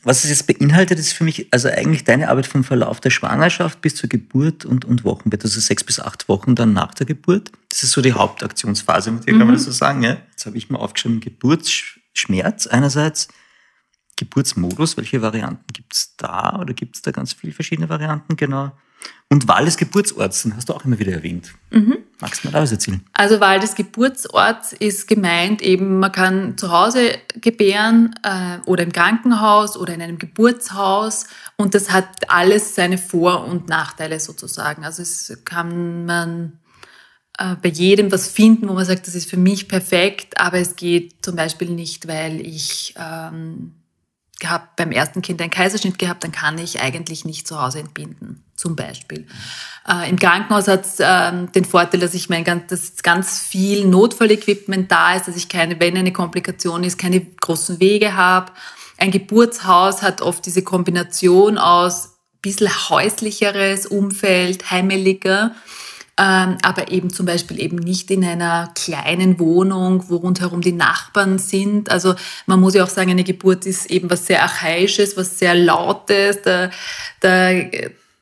was es jetzt beinhaltet, ist für mich also eigentlich deine Arbeit vom Verlauf der Schwangerschaft bis zur Geburt und, und Wochenbett, also sechs bis acht Wochen dann nach der Geburt. Das ist so die Hauptaktionsphase, mit der mhm. kann man das so sagen. Ja? Jetzt habe ich mal aufgeschrieben, Geburtsschmerz einerseits, Geburtsmodus, welche Varianten gibt es da oder gibt es da ganz viele verschiedene Varianten, genau. Und Wahl des Geburtsorts, den hast du auch immer wieder erwähnt. Mhm. Magst du mal daraus erzählen? Also Wahl des Geburtsorts ist gemeint, eben man kann zu Hause gebären äh, oder im Krankenhaus oder in einem Geburtshaus und das hat alles seine Vor- und Nachteile sozusagen. Also es kann man äh, bei jedem was finden, wo man sagt, das ist für mich perfekt, aber es geht zum Beispiel nicht, weil ich ähm, gehabt, beim ersten Kind einen Kaiserschnitt gehabt, dann kann ich eigentlich nicht zu Hause entbinden, zum Beispiel. Äh, Im Krankenhaus hat es äh, den Vorteil, dass ich mein ganz, dass ganz viel Notfallequipment da ist, dass ich keine, wenn eine Komplikation ist, keine großen Wege habe. Ein Geburtshaus hat oft diese Kombination aus bisschen häuslicheres Umfeld, heimeliger ähm, aber eben zum Beispiel eben nicht in einer kleinen Wohnung, wo rundherum die Nachbarn sind. Also man muss ja auch sagen, eine Geburt ist eben was sehr Archaisches, was sehr Lautes. Da, da,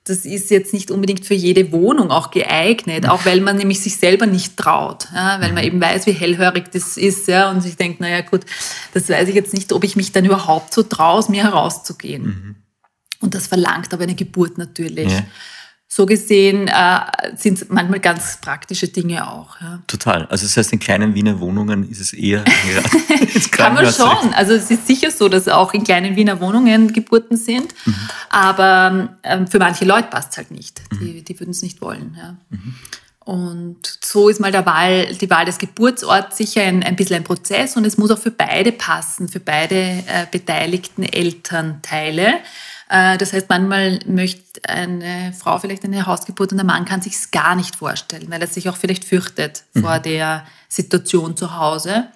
das ist jetzt nicht unbedingt für jede Wohnung auch geeignet, auch weil man nämlich sich selber nicht traut, ja, weil man mhm. eben weiß, wie hellhörig das ist, ja, und sich denkt, naja gut, das weiß ich jetzt nicht, ob ich mich dann überhaupt so traue, aus mir herauszugehen. Mhm. Und das verlangt aber eine Geburt natürlich. Ja so gesehen äh, sind es manchmal ganz praktische Dinge auch. Ja. Total. Also das heißt, in kleinen Wiener Wohnungen ist es eher Kann man schon. Also es ist sicher so, dass auch in kleinen Wiener Wohnungen Geburten sind. Mhm. Aber ähm, für manche Leute passt es halt nicht. Mhm. Die, die würden es nicht wollen. Ja. Mhm. Und so ist mal der Wahl, die Wahl des Geburtsorts sicher ein, ein bisschen ein Prozess und es muss auch für beide passen, für beide äh, beteiligten Elternteile. Äh, das heißt, manchmal möchte eine Frau vielleicht eine Hausgeburt und der Mann kann sich es gar nicht vorstellen, weil er sich auch vielleicht fürchtet mhm. vor der Situation zu Hause.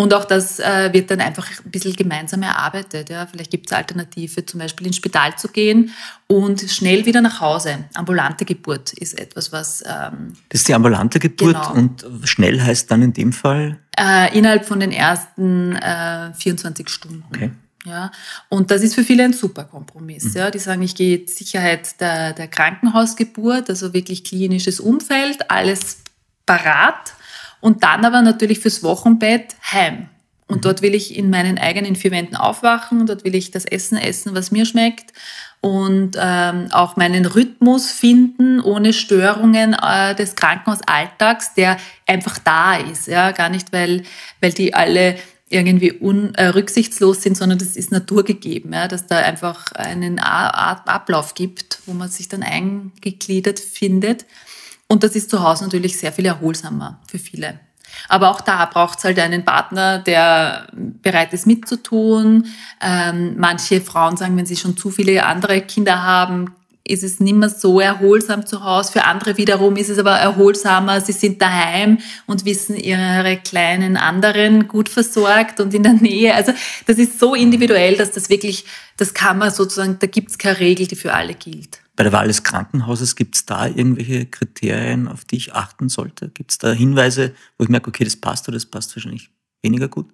Und auch das äh, wird dann einfach ein bisschen gemeinsam erarbeitet. Ja. Vielleicht gibt es Alternative, zum Beispiel ins Spital zu gehen und schnell wieder nach Hause. Ambulante Geburt ist etwas, was. Ähm, das ist die ambulante Geburt genau. und schnell heißt dann in dem Fall? Äh, innerhalb von den ersten äh, 24 Stunden. Okay. Ja, und das ist für viele ein super Kompromiss. Mhm. Ja, die sagen, ich gehe Sicherheit der, der Krankenhausgeburt, also wirklich klinisches Umfeld, alles parat und dann aber natürlich fürs Wochenbett heim. Und mhm. dort will ich in meinen eigenen vier Wänden aufwachen, dort will ich das Essen essen, was mir schmeckt und ähm, auch meinen Rhythmus finden ohne Störungen äh, des Krankenhausalltags, der einfach da ist. Ja, gar nicht, weil, weil die alle irgendwie un, äh, rücksichtslos sind, sondern das ist naturgegeben, ja, dass da einfach einen A Ablauf gibt, wo man sich dann eingegliedert findet. Und das ist zu Hause natürlich sehr viel erholsamer für viele. Aber auch da braucht es halt einen Partner, der bereit ist mitzutun. Ähm, manche Frauen sagen, wenn sie schon zu viele andere Kinder haben, ist es nicht mehr so erholsam zu Hause. Für andere wiederum ist es aber erholsamer. Sie sind daheim und wissen ihre kleinen anderen gut versorgt und in der Nähe. Also das ist so individuell, dass das wirklich, das kann man sozusagen, da gibt es keine Regel, die für alle gilt. Bei der Wahl des Krankenhauses gibt es da irgendwelche Kriterien, auf die ich achten sollte? Gibt es da Hinweise, wo ich merke, okay, das passt oder das passt wahrscheinlich weniger gut?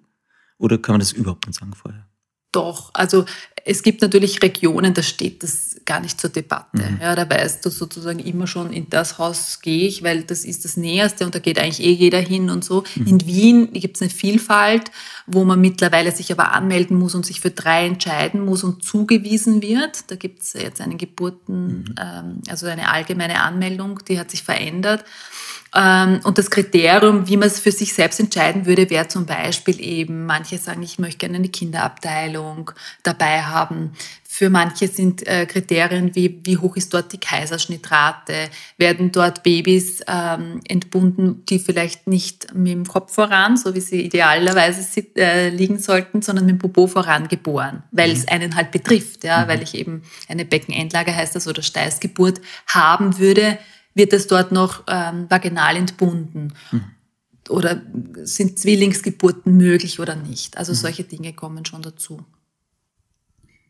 Oder kann man das überhaupt nicht sagen vorher? Doch, also es gibt natürlich Regionen, da steht das gar nicht zur Debatte. Mhm. Ja, da weißt du sozusagen immer schon, in das Haus gehe ich, weil das ist das Näherste und da geht eigentlich eh jeder hin und so. Mhm. In Wien gibt es eine Vielfalt, wo man mittlerweile sich aber anmelden muss und sich für drei entscheiden muss und zugewiesen wird. Da gibt es jetzt einen Geburten, mhm. ähm, also eine allgemeine Anmeldung, die hat sich verändert. Ähm, und das Kriterium, wie man es für sich selbst entscheiden würde, wäre zum Beispiel eben, manche sagen, ich möchte gerne eine Kinderabteilung dabei haben. Für manche sind äh, Kriterien wie, wie hoch ist dort die Kaiserschnittrate? Werden dort Babys ähm, entbunden, die vielleicht nicht mit dem Kopf voran, so wie sie idealerweise äh, liegen sollten, sondern mit dem Popo voran geboren, weil mhm. es einen halt betrifft, ja, mhm. weil ich eben eine Beckenendlage heißt das oder Steißgeburt haben würde, wird es dort noch ähm, vaginal entbunden? Mhm. Oder sind Zwillingsgeburten möglich oder nicht? Also mhm. solche Dinge kommen schon dazu.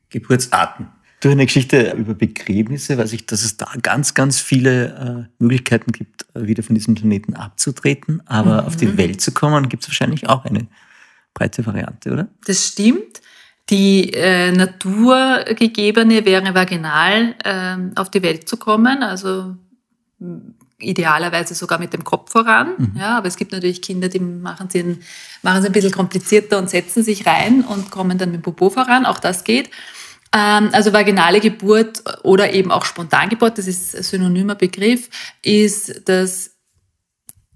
Geburtsarten. Durch eine Geschichte über Begräbnisse weiß ich, dass es da ganz, ganz viele äh, Möglichkeiten gibt, äh, wieder von diesem Planeten abzutreten. Aber mhm. auf die Welt zu kommen, gibt es wahrscheinlich auch eine breite Variante, oder? Das stimmt. Die äh, naturgegebene wäre vaginal äh, auf die Welt zu kommen, also idealerweise sogar mit dem Kopf voran. Mhm. Ja, aber es gibt natürlich Kinder, die machen es machen es ein bisschen komplizierter und setzen sich rein und kommen dann mit dem Popo voran. Auch das geht. Ähm, also vaginale Geburt oder eben auch Spontangeburt, das ist ein synonymer Begriff, ist das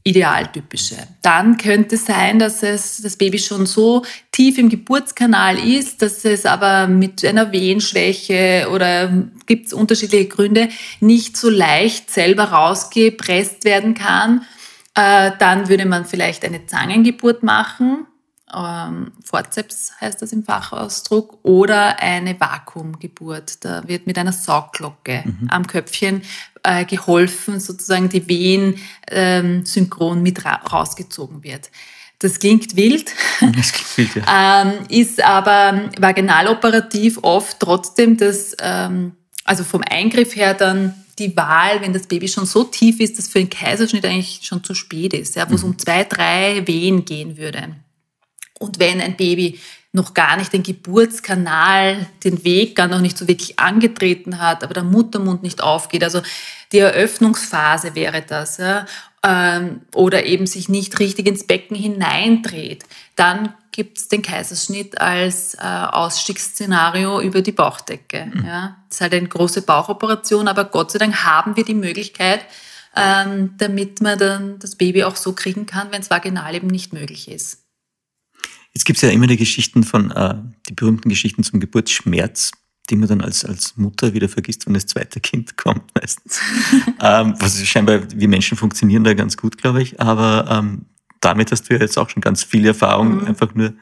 Idealtypische. Dann könnte es sein, dass es, das Baby schon so tief im Geburtskanal ist, dass es aber mit einer Wehenschwäche oder gibt es unterschiedliche Gründe nicht so leicht selber rausgepresst werden kann. Äh, dann würde man vielleicht eine Zangengeburt machen ähm, Forzeps heißt das im Fachausdruck, oder eine Vakuumgeburt. Da wird mit einer Saugglocke mhm. am Köpfchen äh, geholfen, sozusagen die Wehen ähm, synchron mit ra rausgezogen wird. Das klingt wild, das klingt wild ja. ähm, ist aber vaginaloperativ oft trotzdem das, ähm, also vom Eingriff her dann die Wahl, wenn das Baby schon so tief ist, dass für den Kaiserschnitt eigentlich schon zu spät ist, ja, wo es mhm. um zwei, drei Wehen gehen würde. Und wenn ein Baby noch gar nicht den Geburtskanal, den Weg gar noch nicht so wirklich angetreten hat, aber der Muttermund nicht aufgeht, also die Eröffnungsphase wäre das, ja, ähm, oder eben sich nicht richtig ins Becken hineindreht, dann gibt es den Kaiserschnitt als äh, Ausstiegsszenario über die Bauchdecke. Mhm. Ja. Das ist halt eine große Bauchoperation, aber Gott sei Dank haben wir die Möglichkeit, ähm, damit man dann das Baby auch so kriegen kann, wenn es vaginal eben nicht möglich ist. Jetzt gibt es ja immer die Geschichten von, äh, die berühmten Geschichten zum Geburtsschmerz, die man dann als, als Mutter wieder vergisst, wenn das zweite Kind kommt meistens. ähm, was scheinbar, wir Menschen funktionieren da ganz gut, glaube ich. Aber ähm, damit hast du ja jetzt auch schon ganz viel Erfahrung. Mhm. Einfach nur,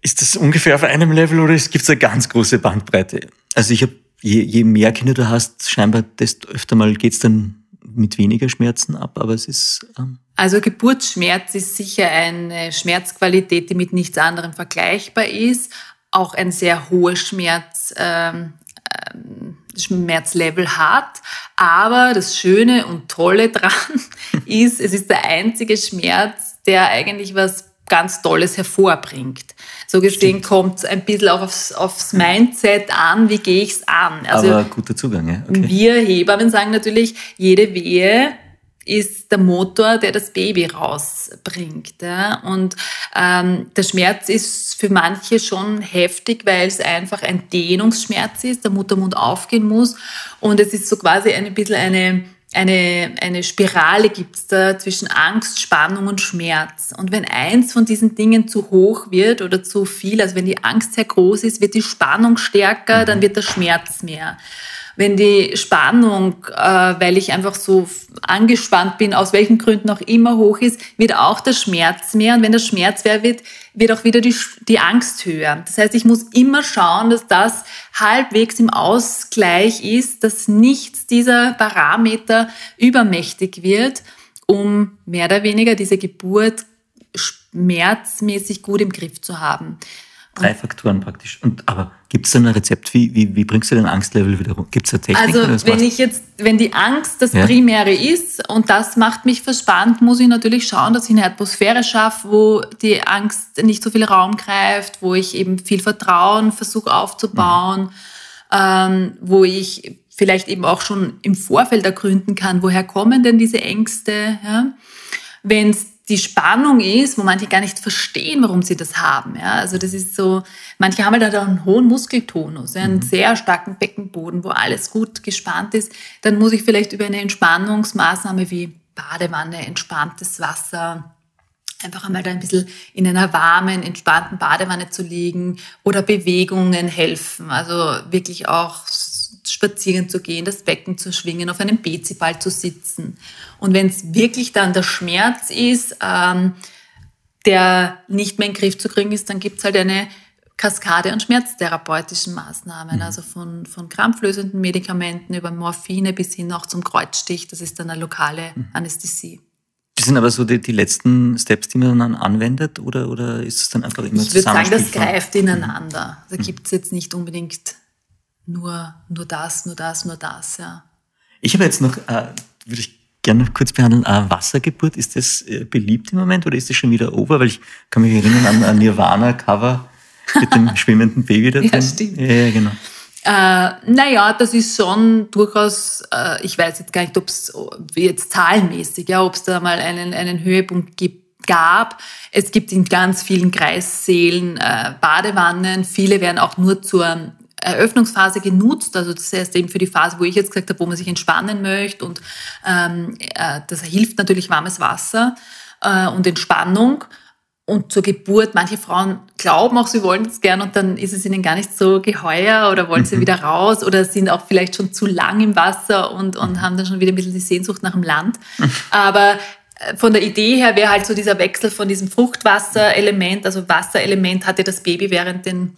ist das ungefähr auf einem Level oder gibt es eine ganz große Bandbreite? Also ich habe, je, je mehr Kinder du hast, scheinbar, desto öfter mal geht's dann mit weniger Schmerzen ab, aber es ist. Ähm also Geburtsschmerz ist sicher eine Schmerzqualität, die mit nichts anderem vergleichbar ist. Auch ein sehr hohes Schmerz, ähm, ähm, Schmerzlevel hat. Aber das Schöne und Tolle dran ist, es ist der einzige Schmerz, der eigentlich was ganz Tolles hervorbringt. So gesehen kommt es ein bisschen auch aufs, aufs Mindset an, wie gehe ich es an. Also Aber guter Zugang, ja. Okay. Wir Hebammen sagen natürlich, jede Wehe ist der Motor, der das Baby rausbringt. Ja? Und ähm, der Schmerz ist für manche schon heftig, weil es einfach ein Dehnungsschmerz ist, der Muttermund aufgehen muss. Und es ist so quasi ein bisschen eine eine, eine Spirale gibt es da zwischen Angst, Spannung und Schmerz. Und wenn eins von diesen Dingen zu hoch wird oder zu viel, also wenn die Angst sehr groß ist, wird die Spannung stärker, dann wird der Schmerz mehr wenn die Spannung, äh, weil ich einfach so angespannt bin, aus welchen Gründen auch immer hoch ist, wird auch der Schmerz mehr. Und wenn der Schmerz mehr wird, wird auch wieder die, die Angst höher. Das heißt, ich muss immer schauen, dass das halbwegs im Ausgleich ist, dass nichts dieser Parameter übermächtig wird, um mehr oder weniger diese Geburt schmerzmäßig gut im Griff zu haben. Drei Faktoren praktisch. Und, aber gibt es da ein Rezept? Wie, wie, wie bringst du den Angstlevel wieder runter? Gibt es da Techniken? Also wenn ich jetzt, wenn die Angst das ja. Primäre ist und das macht mich verspannt, muss ich natürlich schauen, dass ich eine Atmosphäre schaffe, wo die Angst nicht so viel Raum greift, wo ich eben viel Vertrauen versuche aufzubauen, mhm. ähm, wo ich vielleicht eben auch schon im Vorfeld ergründen kann, woher kommen denn diese Ängste. Ja? Wenn es die Spannung ist, wo manche gar nicht verstehen, warum sie das haben. Ja? Also das ist so, manche haben halt einen hohen Muskeltonus, einen mhm. sehr starken Beckenboden, wo alles gut gespannt ist. Dann muss ich vielleicht über eine Entspannungsmaßnahme wie Badewanne, entspanntes Wasser, einfach einmal da ein bisschen in einer warmen, entspannten Badewanne zu liegen oder Bewegungen helfen. Also wirklich auch spazieren zu gehen, das Becken zu schwingen, auf einem Beziball zu sitzen. Und wenn es wirklich dann der Schmerz ist, ähm, der nicht mehr in den Griff zu kriegen ist, dann gibt es halt eine Kaskade an schmerztherapeutischen Maßnahmen, mhm. also von, von krampflösenden Medikamenten über Morphine bis hin auch zum Kreuzstich. Das ist dann eine lokale mhm. Anästhesie. Das sind aber so die, die letzten Steps, die man dann anwendet, oder, oder ist es dann einfach immer Ich würde sagen, das greift ineinander. Da mhm. gibt es jetzt nicht unbedingt nur, nur das, nur das, nur das, ja. Ich habe jetzt noch, äh, würde ich gerne kurz behandeln, äh, Wassergeburt, ist das äh, beliebt im Moment oder ist das schon wieder over? Weil ich kann mich erinnern an ein Nirvana-Cover, Mit dem schwimmenden Baby da drin. Ja, stimmt. Ja, genau. Äh, naja, das ist schon durchaus, äh, ich weiß jetzt gar nicht, ob es jetzt zahlenmäßig, ja, ob es da mal einen, einen Höhepunkt gibt, gab. Es gibt in ganz vielen Kreissälen äh, Badewannen. Viele werden auch nur zur Eröffnungsphase genutzt. Also das heißt eben für die Phase, wo ich jetzt gesagt habe, wo man sich entspannen möchte. Und ähm, äh, das hilft natürlich warmes Wasser äh, und Entspannung und zur Geburt, manche Frauen glauben auch, sie wollen es gern und dann ist es ihnen gar nicht so geheuer oder wollen sie mhm. wieder raus oder sind auch vielleicht schon zu lang im Wasser und, und haben dann schon wieder ein bisschen die Sehnsucht nach dem Land. Aber äh, von der Idee her wäre halt so dieser Wechsel von diesem Fruchtwasserelement, also Wasserelement hatte das Baby während den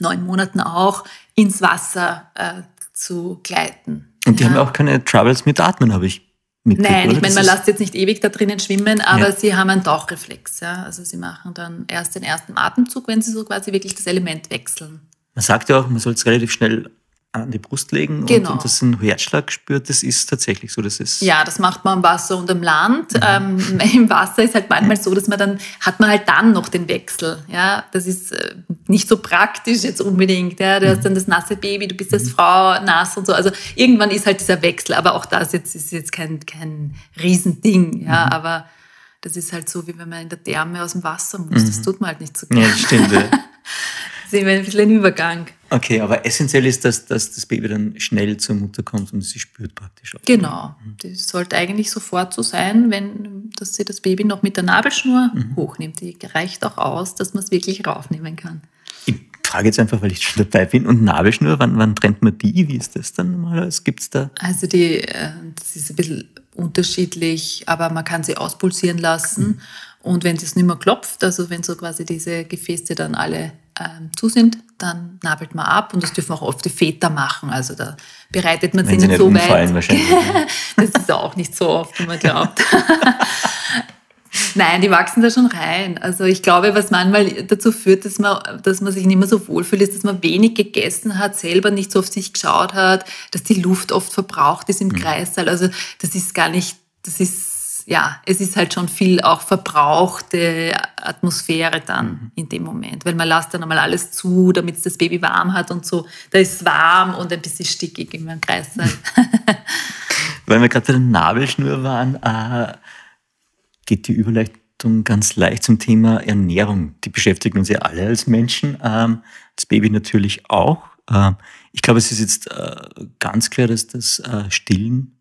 neun Monaten auch, ins Wasser äh, zu gleiten. Und die ja. haben auch keine Troubles mit Atmen, habe ich Nein, ich meine, man lässt jetzt nicht ewig da drinnen schwimmen, aber ja. sie haben einen Tauchreflex. Ja? Also sie machen dann erst den ersten Atemzug, wenn sie so quasi wirklich das Element wechseln. Man sagt ja auch, man soll es relativ schnell an die Brust legen genau. und, und dass ein Herzschlag spürt, das ist tatsächlich so, dass es... Ja, das macht man im Wasser und im Land. Mhm. Ähm, Im Wasser ist halt manchmal so, dass man dann, hat man halt dann noch den Wechsel. Ja, das ist äh, nicht so praktisch jetzt unbedingt. Ja, du mhm. hast dann das nasse Baby, du bist als mhm. Frau nass und so. Also irgendwann ist halt dieser Wechsel, aber auch das jetzt ist jetzt kein, kein Riesending. Ja, mhm. aber das ist halt so, wie wenn man in der Therme aus dem Wasser muss. Das mhm. tut man halt nicht so gerne. Ja, stimmt. Ja. sehen wir ein bisschen den Übergang. Okay, aber essentiell ist, dass, dass das Baby dann schnell zur Mutter kommt und sie spürt praktisch auch. Genau. Mhm. Das sollte eigentlich sofort so sein, wenn dass sie das Baby noch mit der Nabelschnur mhm. hochnimmt. Die reicht auch aus, dass man es wirklich raufnehmen kann. Ich frage jetzt einfach, weil ich schon dabei bin. Und Nabelschnur, wann, wann trennt man die? Wie ist das dann normalerweise? Gibt es da? Also die, äh, das ist ein bisschen unterschiedlich, aber man kann sie auspulsieren lassen. Mhm. Und wenn das nicht mehr klopft, also wenn so quasi diese Gefäße dann alle ähm, zu sind, dann nabelt man ab und das dürfen auch oft die Väter machen. Also da bereitet man sich nicht so weit. das ist auch nicht so oft, wie man glaubt. Nein, die wachsen da schon rein. Also ich glaube, was manchmal dazu führt, dass man, dass man sich nicht mehr so wohlfühlt, ist, dass man wenig gegessen hat, selber nicht so auf sich geschaut hat, dass die Luft oft verbraucht ist im mhm. Kreissaal. Also das ist gar nicht, das ist ja, es ist halt schon viel auch verbrauchte Atmosphäre dann mhm. in dem Moment, weil man lässt dann einmal alles zu, damit es das Baby warm hat und so. Da ist es warm und ein bisschen stickig in meinem Kreis. weil wir gerade bei der Nabelschnur waren, äh, geht die Überleitung ganz leicht zum Thema Ernährung. Die beschäftigen uns ja alle als Menschen, ähm, das Baby natürlich auch. Ähm, ich glaube, es ist jetzt äh, ganz klar, dass das äh, Stillen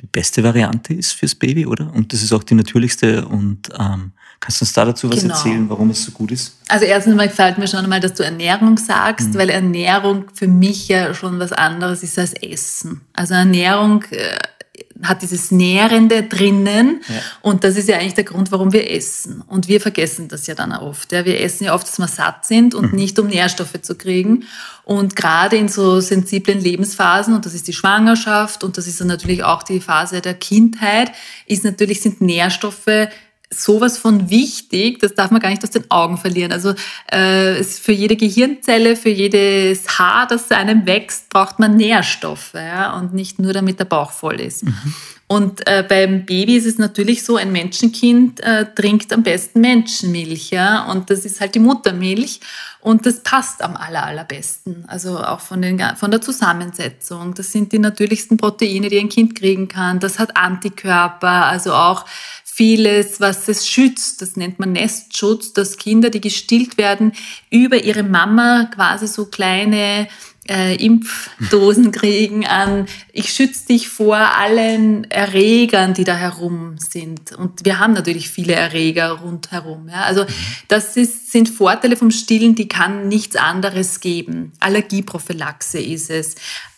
die beste Variante ist fürs Baby, oder? Und das ist auch die natürlichste. Und ähm, kannst du uns da dazu was genau. erzählen, warum es so gut ist? Also erstens mal gefällt mir schon einmal, dass du Ernährung sagst, mhm. weil Ernährung für mich ja schon was anderes ist als Essen. Also Ernährung äh, hat dieses Nährende drinnen ja. und das ist ja eigentlich der Grund, warum wir essen. Und wir vergessen das ja dann oft. Ja. Wir essen ja oft, dass wir satt sind und mhm. nicht um Nährstoffe zu kriegen. Und gerade in so sensiblen Lebensphasen, und das ist die Schwangerschaft und das ist dann natürlich auch die Phase der Kindheit, ist natürlich, sind Nährstoffe sowas von wichtig, das darf man gar nicht aus den Augen verlieren. Also äh, für jede Gehirnzelle, für jedes Haar, das einem wächst, braucht man Nährstoffe ja? und nicht nur, damit der Bauch voll ist. Mhm. Und äh, beim Baby ist es natürlich so, ein Menschenkind äh, trinkt am besten Menschenmilch, ja, und das ist halt die Muttermilch und das passt am aller, allerbesten. Also auch von, den, von der Zusammensetzung. Das sind die natürlichsten Proteine, die ein Kind kriegen kann. Das hat Antikörper, also auch vieles, was es schützt. Das nennt man Nestschutz, dass Kinder, die gestillt werden, über ihre Mama quasi so kleine äh, Impfdosen kriegen an, ich schütze dich vor allen Erregern, die da herum sind. Und wir haben natürlich viele Erreger rundherum. Ja. Also das ist, sind Vorteile vom Stillen, die kann nichts anderes geben. Allergieprophylaxe ist es.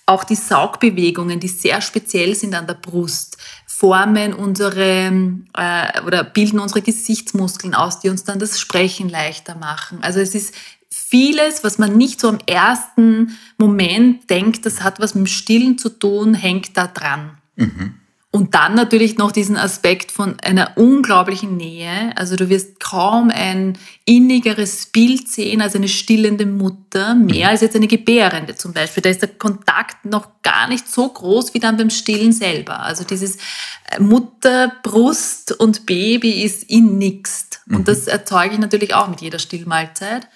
Auch die Saugbewegungen, die sehr speziell sind an der Brust, formen unsere äh, oder bilden unsere Gesichtsmuskeln aus, die uns dann das Sprechen leichter machen. Also es ist vieles, was man nicht so am ersten Moment denkt, das hat was mit dem Stillen zu tun, hängt da dran. Mhm. Und dann natürlich noch diesen Aspekt von einer unglaublichen Nähe. Also du wirst kaum ein innigeres Bild sehen als eine stillende Mutter, mehr als jetzt eine Gebärende zum Beispiel. Da ist der Kontakt noch gar nicht so groß wie dann beim Stillen selber. Also dieses äh, Mutter, Brust und Baby ist innigst. Und mhm. das erzeuge ich natürlich auch mit jeder Stillmahlzeit.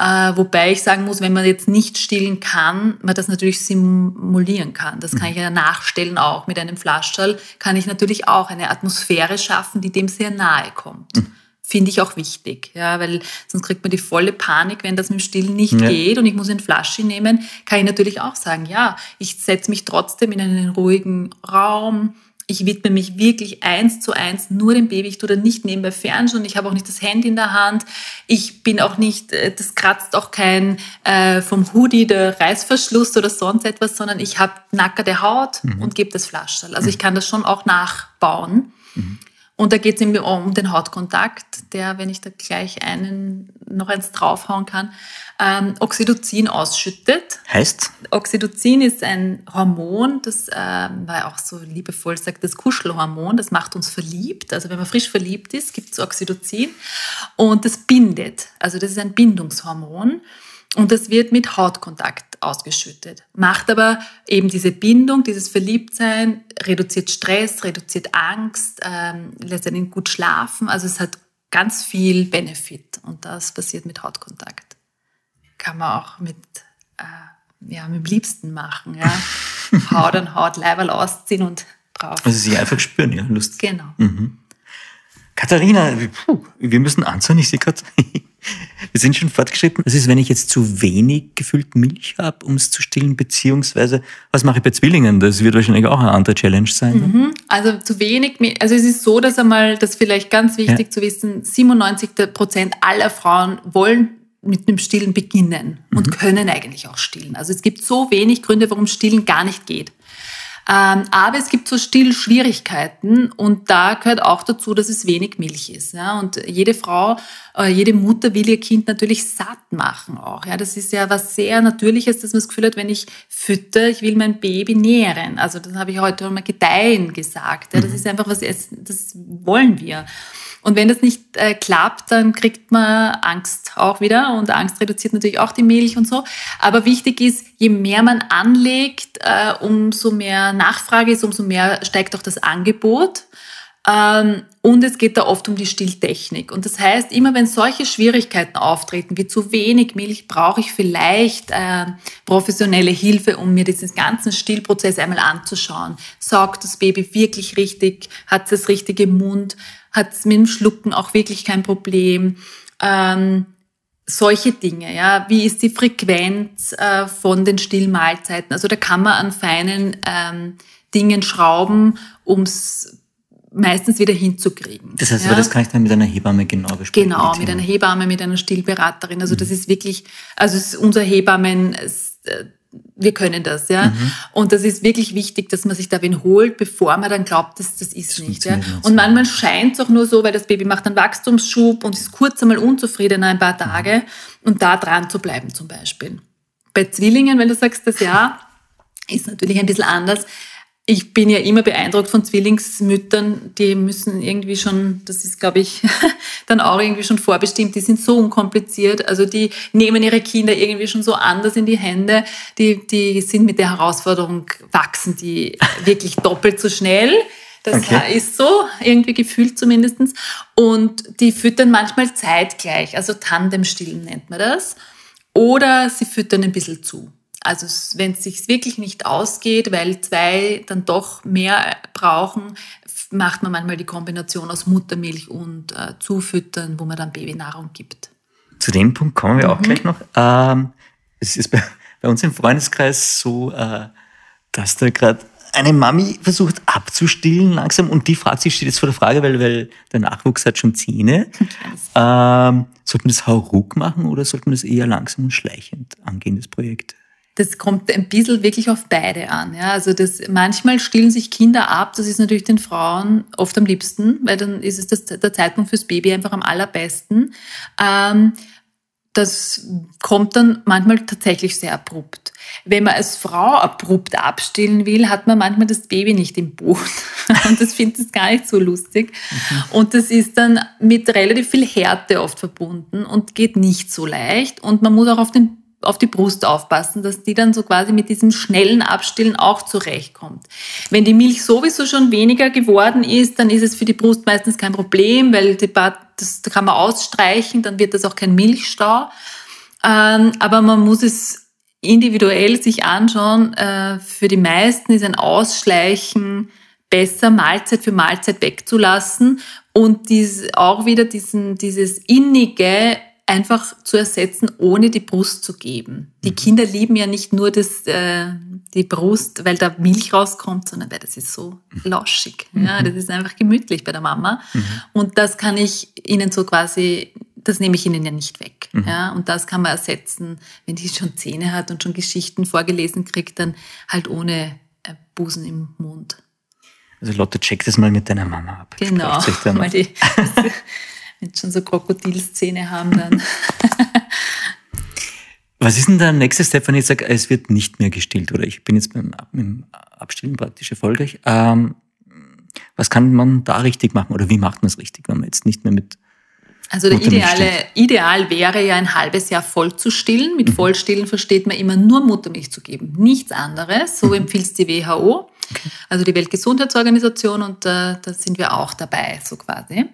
Äh, wobei ich sagen muss, wenn man jetzt nicht stillen kann, man das natürlich simulieren kann. Das kann ich ja nachstellen auch. Mit einem Flaschall kann ich natürlich auch eine Atmosphäre schaffen, die dem sehr nahe kommt. Mhm finde ich auch wichtig, ja, weil sonst kriegt man die volle Panik, wenn das mit dem Stillen nicht ja. geht und ich muss eine Flasche nehmen, kann ich natürlich auch sagen, ja, ich setze mich trotzdem in einen ruhigen Raum, ich widme mich wirklich eins zu eins nur dem Baby. Ich tue da nicht nebenbei Fernsehen. Ich habe auch nicht das Handy in der Hand. Ich bin auch nicht, äh, das kratzt auch kein äh, vom Hoodie der Reißverschluss oder sonst etwas, sondern ich habe nackerte Haut mhm. und gebe das Flaschall. Also ich kann das schon auch nachbauen. Mhm. Und da geht es eben um den Hautkontakt, der, wenn ich da gleich einen noch eins draufhauen kann, ähm, Oxytocin ausschüttet. Heißt? Oxytocin ist ein Hormon, das ähm, weil auch so liebevoll sagt, das Kuschelhormon, das macht uns verliebt. Also wenn man frisch verliebt ist, gibt es Oxytocin und das bindet. Also das ist ein Bindungshormon. Und das wird mit Hautkontakt ausgeschüttet. Macht aber eben diese Bindung, dieses Verliebtsein, reduziert Stress, reduziert Angst, ähm, lässt einen gut schlafen. Also es hat ganz viel Benefit und das passiert mit Hautkontakt. Kann man auch mit, äh, ja, mit dem Liebsten machen. Ja? Haut an Haut, Leiberl ausziehen und drauf. Also sie einfach spüren, ja, Lust. Genau. Mhm. Katharina, puh, wir müssen anzahlen, ich sehe gerade. Wir sind schon fortgeschritten. Was ist, wenn ich jetzt zu wenig gefüllt Milch habe, um es zu stillen? Beziehungsweise, was mache ich bei Zwillingen? Das wird wahrscheinlich auch eine andere Challenge sein. Ne? Mhm. Also zu wenig Milch. Also es ist so, dass einmal, das vielleicht ganz wichtig ja. zu wissen, 97 Prozent aller Frauen wollen mit dem Stillen beginnen und mhm. können eigentlich auch stillen. Also es gibt so wenig Gründe, warum Stillen gar nicht geht. Ähm, aber es gibt so Stillschwierigkeiten und da gehört auch dazu, dass es wenig Milch ist. Ja? Und jede Frau, äh, jede Mutter will ihr Kind natürlich satt machen auch. Ja? Das ist ja was sehr Natürliches, dass man das Gefühl hat, wenn ich fütter, ich will mein Baby nähren. Also das habe ich heute mal gedeihen gesagt. Ja? Das mhm. ist einfach was, das wollen wir. Und wenn das nicht äh, klappt, dann kriegt man Angst auch wieder und Angst reduziert natürlich auch die Milch und so. Aber wichtig ist, je mehr man anlegt, äh, umso mehr Nachfrage ist, umso mehr steigt auch das Angebot. Ähm, und es geht da oft um die Stilltechnik. Und das heißt, immer wenn solche Schwierigkeiten auftreten, wie zu wenig Milch, brauche ich vielleicht äh, professionelle Hilfe, um mir diesen ganzen Stillprozess einmal anzuschauen. Saugt das Baby wirklich richtig? Hat es das richtige Mund? hat mit dem Schlucken auch wirklich kein Problem. Ähm, solche Dinge, ja. Wie ist die Frequenz äh, von den Stillmahlzeiten? Also da kann man an feinen ähm, Dingen schrauben, ums meistens wieder hinzukriegen. Das heißt, ja? aber das kann ich dann mit einer Hebamme genau besprechen. Genau, mit einer Hebamme, mit einer Stillberaterin. Also mhm. das ist wirklich, also ist unser Hebammen, äh, wir können das, ja. Mhm. Und das ist wirklich wichtig, dass man sich da wen holt, bevor man dann glaubt, dass das ist das nicht. Ja. Und manchmal scheint es auch nur so, weil das Baby macht einen Wachstumsschub und ist kurz einmal unzufriedener ein paar Tage und da dran zu bleiben zum Beispiel. Bei Zwillingen, wenn du sagst, das ja, ist natürlich ein bisschen anders ich bin ja immer beeindruckt von Zwillingsmüttern, die müssen irgendwie schon, das ist, glaube ich, dann auch irgendwie schon vorbestimmt, die sind so unkompliziert, also die nehmen ihre Kinder irgendwie schon so anders in die Hände, die, die sind mit der Herausforderung, wachsen die wirklich doppelt so schnell. Das okay. ist so, irgendwie gefühlt zumindestens Und die füttern manchmal zeitgleich, also Tandemstillen nennt man das. Oder sie füttern ein bisschen zu. Also wenn es sich wirklich nicht ausgeht, weil zwei dann doch mehr brauchen, macht man manchmal die Kombination aus Muttermilch und äh, Zufüttern, wo man dann Babynahrung gibt. Zu dem Punkt kommen wir mhm. auch gleich noch. Ähm, es ist bei, bei, uns im Freundeskreis so, äh, dass da gerade eine Mami versucht abzustillen langsam und die fragt sich, steht jetzt vor der Frage, weil, weil der Nachwuchs hat schon Zähne. Ähm, sollte man das hauruck machen oder sollte man das eher langsam und schleichend angehen, das Projekt? Das kommt ein bisschen wirklich auf beide an. Ja. Also das, manchmal stillen sich Kinder ab, das ist natürlich den Frauen oft am liebsten, weil dann ist es das, der Zeitpunkt fürs Baby einfach am allerbesten. Ähm, das kommt dann manchmal tatsächlich sehr abrupt. Wenn man als Frau abrupt abstillen will, hat man manchmal das Baby nicht im Boot. Und das findet es gar nicht so lustig. Mhm. Und das ist dann mit relativ viel Härte oft verbunden und geht nicht so leicht. Und man muss auch auf den auf die Brust aufpassen, dass die dann so quasi mit diesem schnellen Abstillen auch zurechtkommt. Wenn die Milch sowieso schon weniger geworden ist, dann ist es für die Brust meistens kein Problem, weil die, das kann man ausstreichen, dann wird das auch kein Milchstau. Ähm, aber man muss es individuell sich anschauen. Äh, für die meisten ist ein Ausschleichen besser, Mahlzeit für Mahlzeit wegzulassen und dies, auch wieder diesen, dieses innige einfach zu ersetzen, ohne die Brust zu geben. Die mhm. Kinder lieben ja nicht nur das, äh, die Brust, weil da Milch rauskommt, sondern weil das ist so mhm. lauschig. Ja, das ist einfach gemütlich bei der Mama. Mhm. Und das kann ich ihnen so quasi, das nehme ich ihnen ja nicht weg. Mhm. Ja, und das kann man ersetzen, wenn die schon Zähne hat und schon Geschichten vorgelesen kriegt, dann halt ohne äh, Busen im Mund. Also Lotte, check das mal mit deiner Mama ab. Genau, die wenn schon so Krokodilszene haben, dann. Was ist denn der nächste Step, wenn ich sage, es wird nicht mehr gestillt oder ich bin jetzt beim, beim Abstillen praktisch erfolgreich? Ähm, was kann man da richtig machen oder wie macht man es richtig, wenn man jetzt nicht mehr mit also der ideale, ideal wäre ja ein halbes Jahr voll zu stillen. Mit mhm. Vollstillen versteht man immer nur Muttermilch zu geben, nichts anderes. So mhm. empfiehlt es die WHO. Also die Weltgesundheitsorganisation und äh, da sind wir auch dabei, so quasi.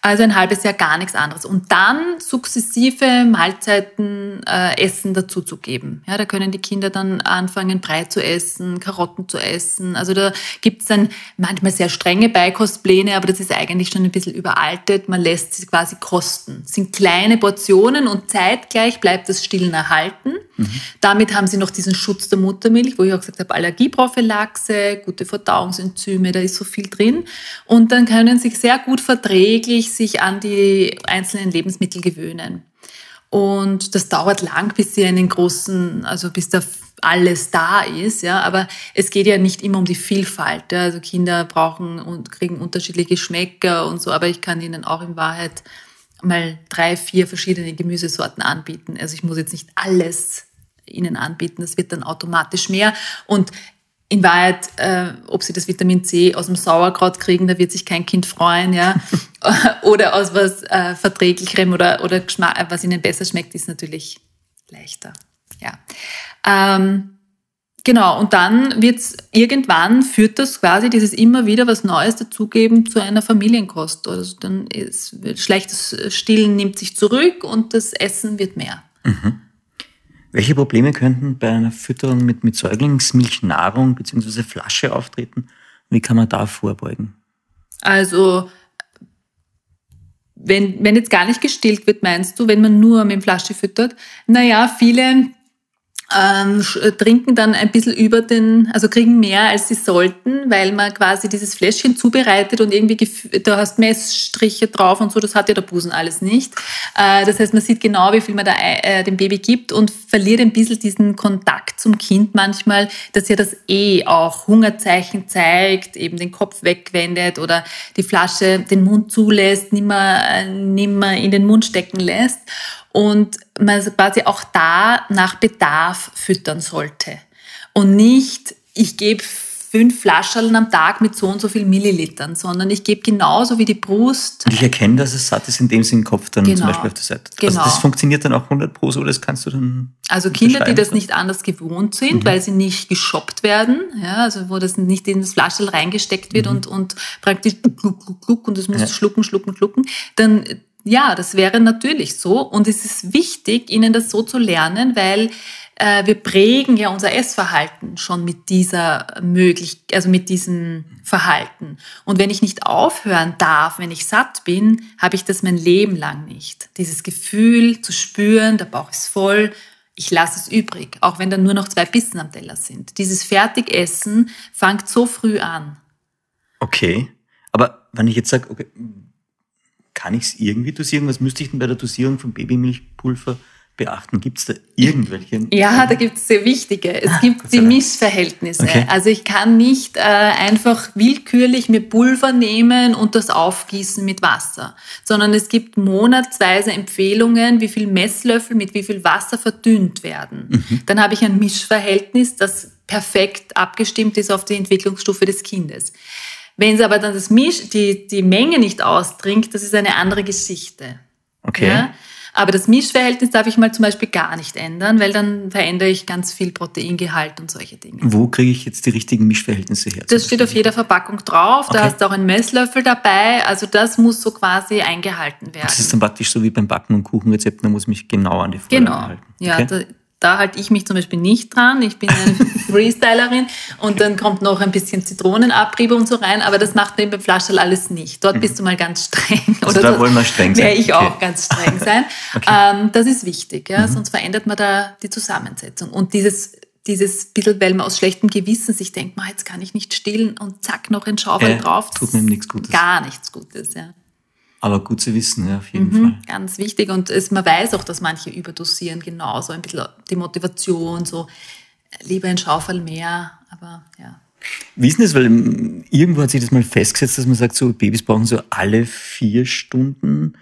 Also ein halbes Jahr gar nichts anderes. Und dann sukzessive Mahlzeiten äh, Essen dazuzugeben. Ja, da können die Kinder dann anfangen, Brei zu essen, Karotten zu essen. Also da gibt es dann manchmal sehr strenge Beikostpläne, aber das ist eigentlich schon ein bisschen überaltet. Man lässt sie quasi kosten. Das sind kleine Portionen und zeitgleich bleibt das Stillen erhalten. Mhm. Damit haben sie noch diesen Schutz der Muttermilch, wo ich auch gesagt habe, Allergieprophylaxe, gute Verdauungsenzyme, da ist so viel drin. Und dann können sie sehr gut verträglich sich an die einzelnen Lebensmittel gewöhnen. Und das dauert lang, bis sie einen großen, also bis da alles da ist, ja. Aber es geht ja nicht immer um die Vielfalt. Ja? Also Kinder brauchen und kriegen unterschiedliche Geschmäcker und so. Aber ich kann ihnen auch in Wahrheit mal drei, vier verschiedene Gemüsesorten anbieten. Also ich muss jetzt nicht alles ihnen anbieten. Das wird dann automatisch mehr. Und in Wahrheit, äh, ob sie das Vitamin C aus dem Sauerkraut kriegen, da wird sich kein Kind freuen, ja. oder aus was äh, verträglicherem oder, oder was ihnen besser schmeckt, ist natürlich leichter. Ja. Ähm, genau, und dann wird's irgendwann führt das quasi dieses immer wieder was Neues dazugeben zu einer Familienkost. Also dann ist schlechtes Stillen nimmt sich zurück und das Essen wird mehr. Mhm. Welche Probleme könnten bei einer Fütterung mit, mit Säuglingsmilchnahrung bzw. Flasche auftreten? Wie kann man da vorbeugen? Also, wenn, wenn jetzt gar nicht gestillt wird, meinst du, wenn man nur mit Flasche füttert? Naja, viele ähm, äh, trinken dann ein bisschen über den, also kriegen mehr als sie sollten, weil man quasi dieses Fläschchen zubereitet und irgendwie, da hast Messstriche drauf und so, das hat ja der Busen alles nicht. Äh, das heißt, man sieht genau, wie viel man da äh, dem Baby gibt und verliert ein bisschen diesen Kontakt zum Kind manchmal, dass ja das eh auch Hungerzeichen zeigt, eben den Kopf wegwendet oder die Flasche den Mund zulässt, nimmer, nimmer in den Mund stecken lässt und man quasi auch da nach Bedarf füttern sollte. Und nicht, ich gebe fünf Flaschen am Tag mit so und so viel Millilitern, sondern ich gebe genauso wie die Brust. Und ich erkenne, dass es satt ist, indem sie den Kopf dann genau. zum Beispiel auf der Seite. Also genau. Also das funktioniert dann auch 100 pro so, das kannst du dann. Also Kinder, die das nicht anders gewohnt sind, mhm. weil sie nicht geschoppt werden, ja, also wo das nicht in das Flaschel reingesteckt wird mhm. und, und praktisch gluck, gluck, gluck und das muss ja. schlucken, schlucken, schlucken, dann ja, das wäre natürlich so. Und es ist wichtig, ihnen das so zu lernen, weil äh, wir prägen ja unser Essverhalten schon mit dieser möglich, also mit diesem Verhalten. Und wenn ich nicht aufhören darf, wenn ich satt bin, habe ich das mein Leben lang nicht. Dieses Gefühl zu spüren, der Bauch ist voll, ich lasse es übrig, auch wenn da nur noch zwei Bissen am Teller sind. Dieses Fertigessen fängt so früh an. Okay, aber wenn ich jetzt sage, okay, kann ich es irgendwie dosieren? Was müsste ich denn bei der Dosierung von Babymilchpulver beachten? Gibt es da irgendwelche? Ja, da gibt es sehr wichtige. Es ah, gibt die Missverhältnisse. Okay. Also ich kann nicht äh, einfach willkürlich mir Pulver nehmen und das aufgießen mit Wasser, sondern es gibt monatsweise Empfehlungen, wie viel Messlöffel mit wie viel Wasser verdünnt werden. Mhm. Dann habe ich ein Mischverhältnis, das perfekt abgestimmt ist auf die Entwicklungsstufe des Kindes. Wenn es aber dann das Misch, die, die Menge nicht ausdringt, das ist eine andere Geschichte. Okay. Ja? Aber das Mischverhältnis darf ich mal zum Beispiel gar nicht ändern, weil dann verändere ich ganz viel Proteingehalt und solche Dinge. Wo kriege ich jetzt die richtigen Mischverhältnisse her? Das steht auf jeder Verpackung drauf. Da hast du auch einen Messlöffel dabei. Also das muss so quasi eingehalten werden. Das ist dann praktisch so wie beim Backen und Kuchenrezept, da muss ich mich genau an die Vorgaben genau. halten. Ja, okay. da, da halte ich mich zum Beispiel nicht dran. Ich bin eine Freestylerin und dann kommt noch ein bisschen Zitronenabrieb und so rein, aber das macht man beim Flaschel alles nicht. Dort mhm. bist du mal ganz streng. Also Oder da wollen wir streng sein. Wäre ich okay. auch ganz streng sein. okay. ähm, das ist wichtig, ja? Mhm. sonst verändert man da die Zusammensetzung. Und dieses dieses bisschen, weil man aus schlechtem Gewissen sich denkt, jetzt kann ich nicht stillen und zack, noch ein Schaufeln äh, drauf. Tut mir nichts Gutes. Gar nichts Gutes, ja. Aber gut zu wissen, ja, auf jeden mhm, Fall. Ganz wichtig. Und es, man weiß auch, dass manche überdosieren, genauso ein bisschen die Motivation, so lieber ein Schaufel mehr, aber ja. Wie ist das? Weil ähm, irgendwo hat sich das mal festgesetzt, dass man sagt, so Babys brauchen so alle vier Stunden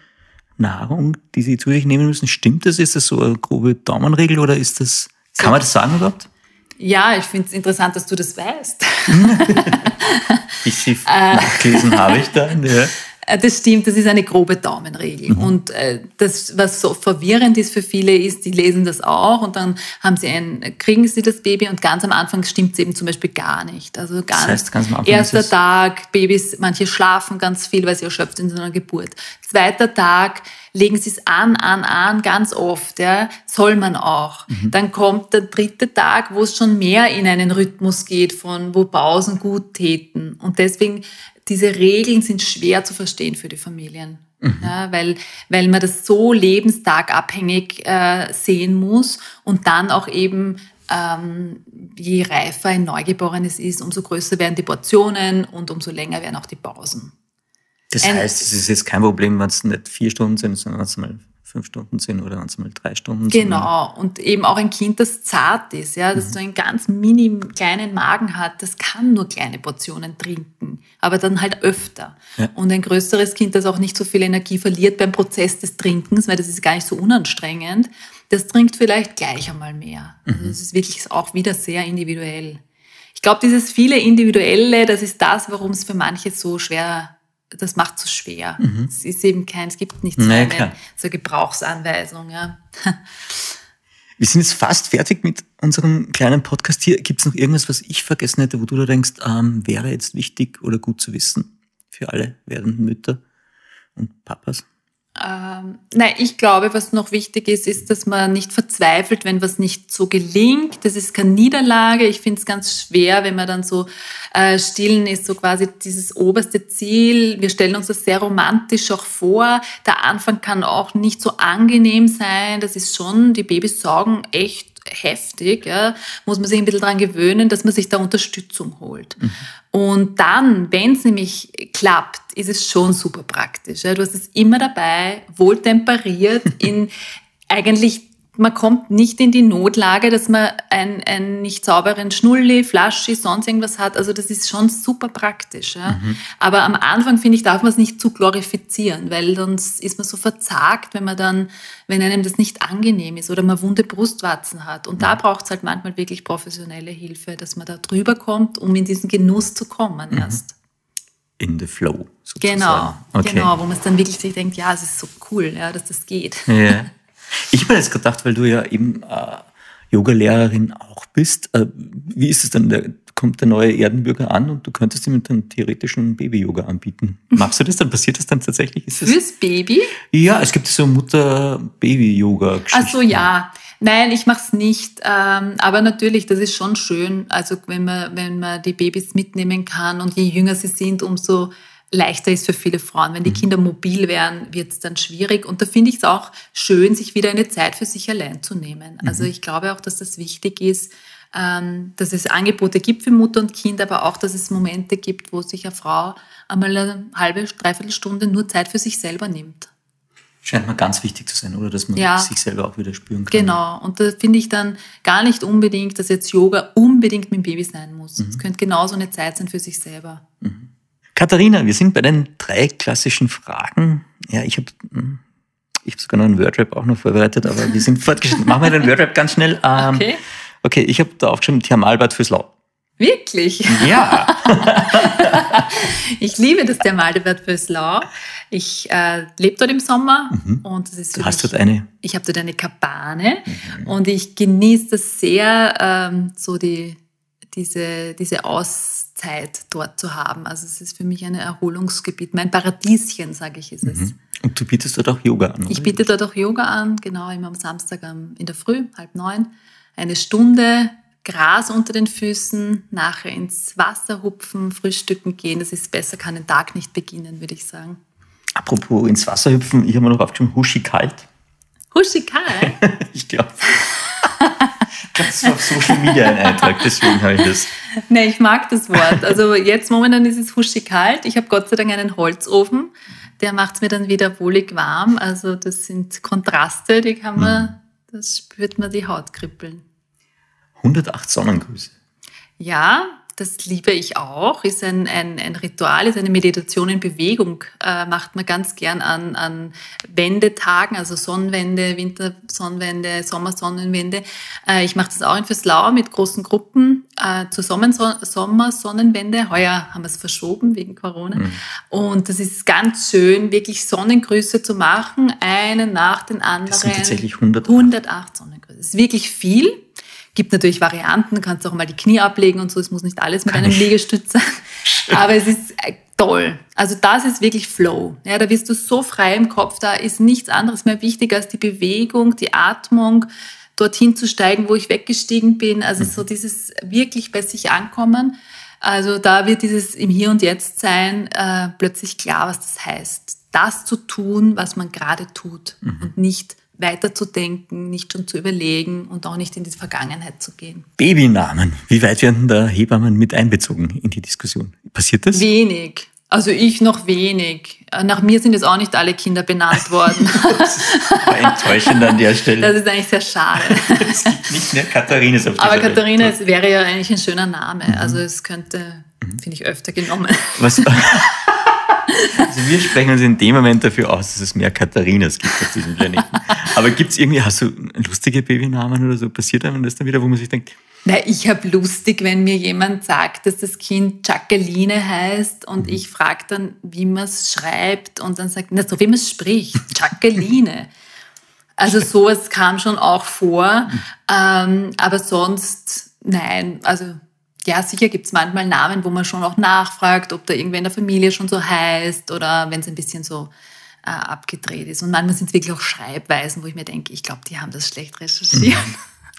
Nahrung, die sie zu sich nehmen müssen. Stimmt das? Ist das so eine grobe Daumenregel oder ist das, kann man das sagen überhaupt? Ja, ich finde es interessant, dass du das weißt. Bisschen nachgelesen habe ich dann, ja. Äh, das stimmt, das ist eine grobe Daumenregel. Mhm. Und äh, das, was so verwirrend ist für viele, ist, die lesen das auch und dann haben sie ein, kriegen sie das Baby und ganz am Anfang stimmt es eben zum Beispiel gar nicht. Also ganz, das heißt, ganz am Anfang erster Tag, Babys, manche schlafen ganz viel, weil sie erschöpft sind in einer Geburt. Zweiter Tag, legen sie es an, an, an, ganz oft, ja, soll man auch. Mhm. Dann kommt der dritte Tag, wo es schon mehr in einen Rhythmus geht, von wo Pausen gut täten. Und deswegen diese Regeln sind schwer zu verstehen für die Familien. Mhm. Ja, weil, weil man das so lebenstagabhängig äh, sehen muss und dann auch eben, ähm, je reifer ein Neugeborenes ist, umso größer werden die Portionen und umso länger werden auch die Pausen. Das heißt, es ist jetzt kein Problem, wenn es nicht vier Stunden sind, sondern wenn es mal fünf Stunden sind oder wenn es mal drei Stunden sind. Genau. Und eben auch ein Kind, das zart ist, ja, das mhm. so einen ganz mini kleinen Magen hat, das kann nur kleine Portionen trinken, aber dann halt öfter. Ja. Und ein größeres Kind, das auch nicht so viel Energie verliert beim Prozess des Trinkens, weil das ist gar nicht so unanstrengend, das trinkt vielleicht gleich einmal mehr. Also mhm. Also das ist wirklich auch wieder sehr individuell. Ich glaube, dieses viele Individuelle, das ist das, warum es für manche so schwer das macht es so schwer. Mhm. Es ist eben kein, es gibt nicht so naja, eine so Gebrauchsanweisung. Ja. Wir sind jetzt fast fertig mit unserem kleinen Podcast hier. Gibt es noch irgendwas, was ich vergessen hätte, wo du da denkst, ähm, wäre jetzt wichtig oder gut zu wissen für alle werdenden Mütter und Papas? Ähm, nein, ich glaube, was noch wichtig ist, ist, dass man nicht verzweifelt, wenn was nicht so gelingt. Das ist keine Niederlage. Ich finde es ganz schwer, wenn man dann so äh, stillen ist, so quasi dieses oberste Ziel. Wir stellen uns das sehr romantisch auch vor. Der Anfang kann auch nicht so angenehm sein. Das ist schon, die Babys saugen echt heftig, ja, muss man sich ein bisschen daran gewöhnen, dass man sich da Unterstützung holt. Mhm. Und dann, wenn es nämlich klappt, ist es schon super praktisch. Ja. Du hast es immer dabei, wohltemperiert, in eigentlich man kommt nicht in die Notlage, dass man einen, einen nicht sauberen Schnulli, Flaschi, sonst irgendwas hat. Also das ist schon super praktisch. Ja? Mhm. Aber am Anfang, finde ich, darf man es nicht zu glorifizieren, weil sonst ist man so verzagt, wenn man dann, wenn einem das nicht angenehm ist oder man wunde Brustwarzen hat. Und mhm. da braucht es halt manchmal wirklich professionelle Hilfe, dass man da drüber kommt, um in diesen Genuss zu kommen mhm. erst. In the flow, sozusagen. Genau, okay. genau, wo man es dann wirklich sich denkt, ja, es ist so cool, ja, dass das geht. Ja. Ich habe jetzt gedacht, weil du ja eben äh, Yoga-Lehrerin auch bist, äh, wie ist es dann, der, kommt der neue Erdenbürger an und du könntest ihm einen theoretischen Baby-Yoga anbieten. Machst du das dann? Passiert das dann tatsächlich? Ist das, Fürs Baby? Ja, es gibt so Mutter-Baby-Yoga. Ach so, ja. Nein, ich mache es nicht. Ähm, aber natürlich, das ist schon schön. Also wenn man, wenn man die Babys mitnehmen kann und je jünger sie sind, umso leichter ist für viele Frauen. Wenn die mhm. Kinder mobil werden, wird es dann schwierig. Und da finde ich es auch schön, sich wieder eine Zeit für sich allein zu nehmen. Mhm. Also ich glaube auch, dass das wichtig ist, ähm, dass es Angebote gibt für Mutter und Kind, aber auch, dass es Momente gibt, wo sich eine Frau einmal eine halbe, dreiviertel Stunde nur Zeit für sich selber nimmt. Scheint mir ganz wichtig zu sein, oder? Dass man ja, sich selber auch wieder spüren kann. Genau. Und da finde ich dann gar nicht unbedingt, dass jetzt Yoga unbedingt mit dem Baby sein muss. Mhm. Es könnte genauso eine Zeit sein für sich selber. Mhm. Katharina, wir sind bei den drei klassischen Fragen. Ja, ich habe hm, ich hab sogar noch einen Wordrap auch noch vorbereitet, aber wir sind fortgeschritten. Machen wir den Wordrap ganz schnell. Ähm, okay. Okay, ich habe da aufgeschrieben, Thermalbad fürs Lau. Wirklich? Ja. ich liebe das Thermalbad Böslau. Ich äh, lebe dort im Sommer Mhm. und das ist Du hast dort eine. ich habe dort eine Kabane und ich genieße das sehr, ähm, so die, diese, diese Auszeit dort zu haben. Also es ist für mich ein Erholungsgebiet. Mein Paradieschen, sage ich, ist es. Mhm. Und du bietest dort auch Yoga an. Ich oder? biete dort auch Yoga an, genau, immer am Samstag am- in der Früh, halb neun. Eine Stunde Gras unter den Füßen, nachher ins Wasser hupfen, frühstücken gehen. Das ist besser, kann den Tag nicht beginnen, würde ich sagen. Apropos ins Wasser hüpfen, ich habe mir noch aufgeschrieben, Huschi kalt. Huschikal. Ich glaube. Das war auf Social Media ein Eintrag, deswegen habe ich das. Nee, ich mag das Wort. Also jetzt momentan ist es huschig kalt. Ich habe Gott sei Dank einen Holzofen. Der macht es mir dann wieder wohlig warm. Also das sind Kontraste, die kann man, das spürt man die Haut kribbeln. 108 Sonnengrüße. Ja, das liebe ich auch. Ist ein, ein, ein Ritual, ist eine Meditation in Bewegung. Äh, macht man ganz gern an, an Wendetagen, also Sonnenwende, Wintersonnenwende, Sommersonnenwende. Äh, ich mache das auch in Fürslau mit großen Gruppen äh, zur Sommerson Sommersonnenwende. Heuer haben wir es verschoben wegen Corona. Und das ist ganz schön, wirklich Sonnengrüße zu machen, einen nach den anderen. Das sind tatsächlich 108. 108 Sonnengrüße. Das ist wirklich viel. Gibt natürlich Varianten, du kannst auch mal die Knie ablegen und so, es muss nicht alles mit Kann einem ich. Liegestütz sein. Aber es ist äh, toll. Also das ist wirklich Flow. Ja, da wirst du so frei im Kopf, da ist nichts anderes mehr wichtig als die Bewegung, die Atmung, dorthin zu steigen, wo ich weggestiegen bin. Also so dieses wirklich bei sich ankommen. Also da wird dieses im Hier und Jetzt sein äh, plötzlich klar, was das heißt. Das zu tun, was man gerade tut und nicht weiterzudenken, nicht schon zu überlegen und auch nicht in die Vergangenheit zu gehen. Babynamen. Wie weit werden da Hebammen mit einbezogen in die Diskussion? Passiert das? Wenig. Also ich noch wenig. Äh, Nach mir sind jetzt auch nicht alle Kinder benannt worden. War enttäuschend an der Das Stelle. ist eigentlich sehr schade. Es gibt nicht mehr Katharines auf Aber Welt. Katharina es wäre ja eigentlich ein schöner Name. Also es könnte, finde ich, öfter genommen. Was? Also wir sprechen uns in dem Moment dafür aus, dass es mehr Katharinas gibt auf diesem Planeten. Aber gibt es irgendwie, hast du lustige Babynamen oder so? Passiert einem das dann wieder, wo man sich denkt, Na, ich habe lustig, wenn mir jemand sagt, dass das Kind Jacqueline heißt und ich frage dann, wie man es schreibt und dann sagt, na, so wie man es spricht, Jacqueline. Also sowas kam schon auch vor, ähm, aber sonst nein. Also ja, sicher gibt es manchmal Namen, wo man schon auch nachfragt, ob da irgendwer in der Familie schon so heißt oder wenn es ein bisschen so äh, abgedreht ist. Und manchmal sind es wirklich auch Schreibweisen, wo ich mir denke, ich glaube, die haben das schlecht recherchiert.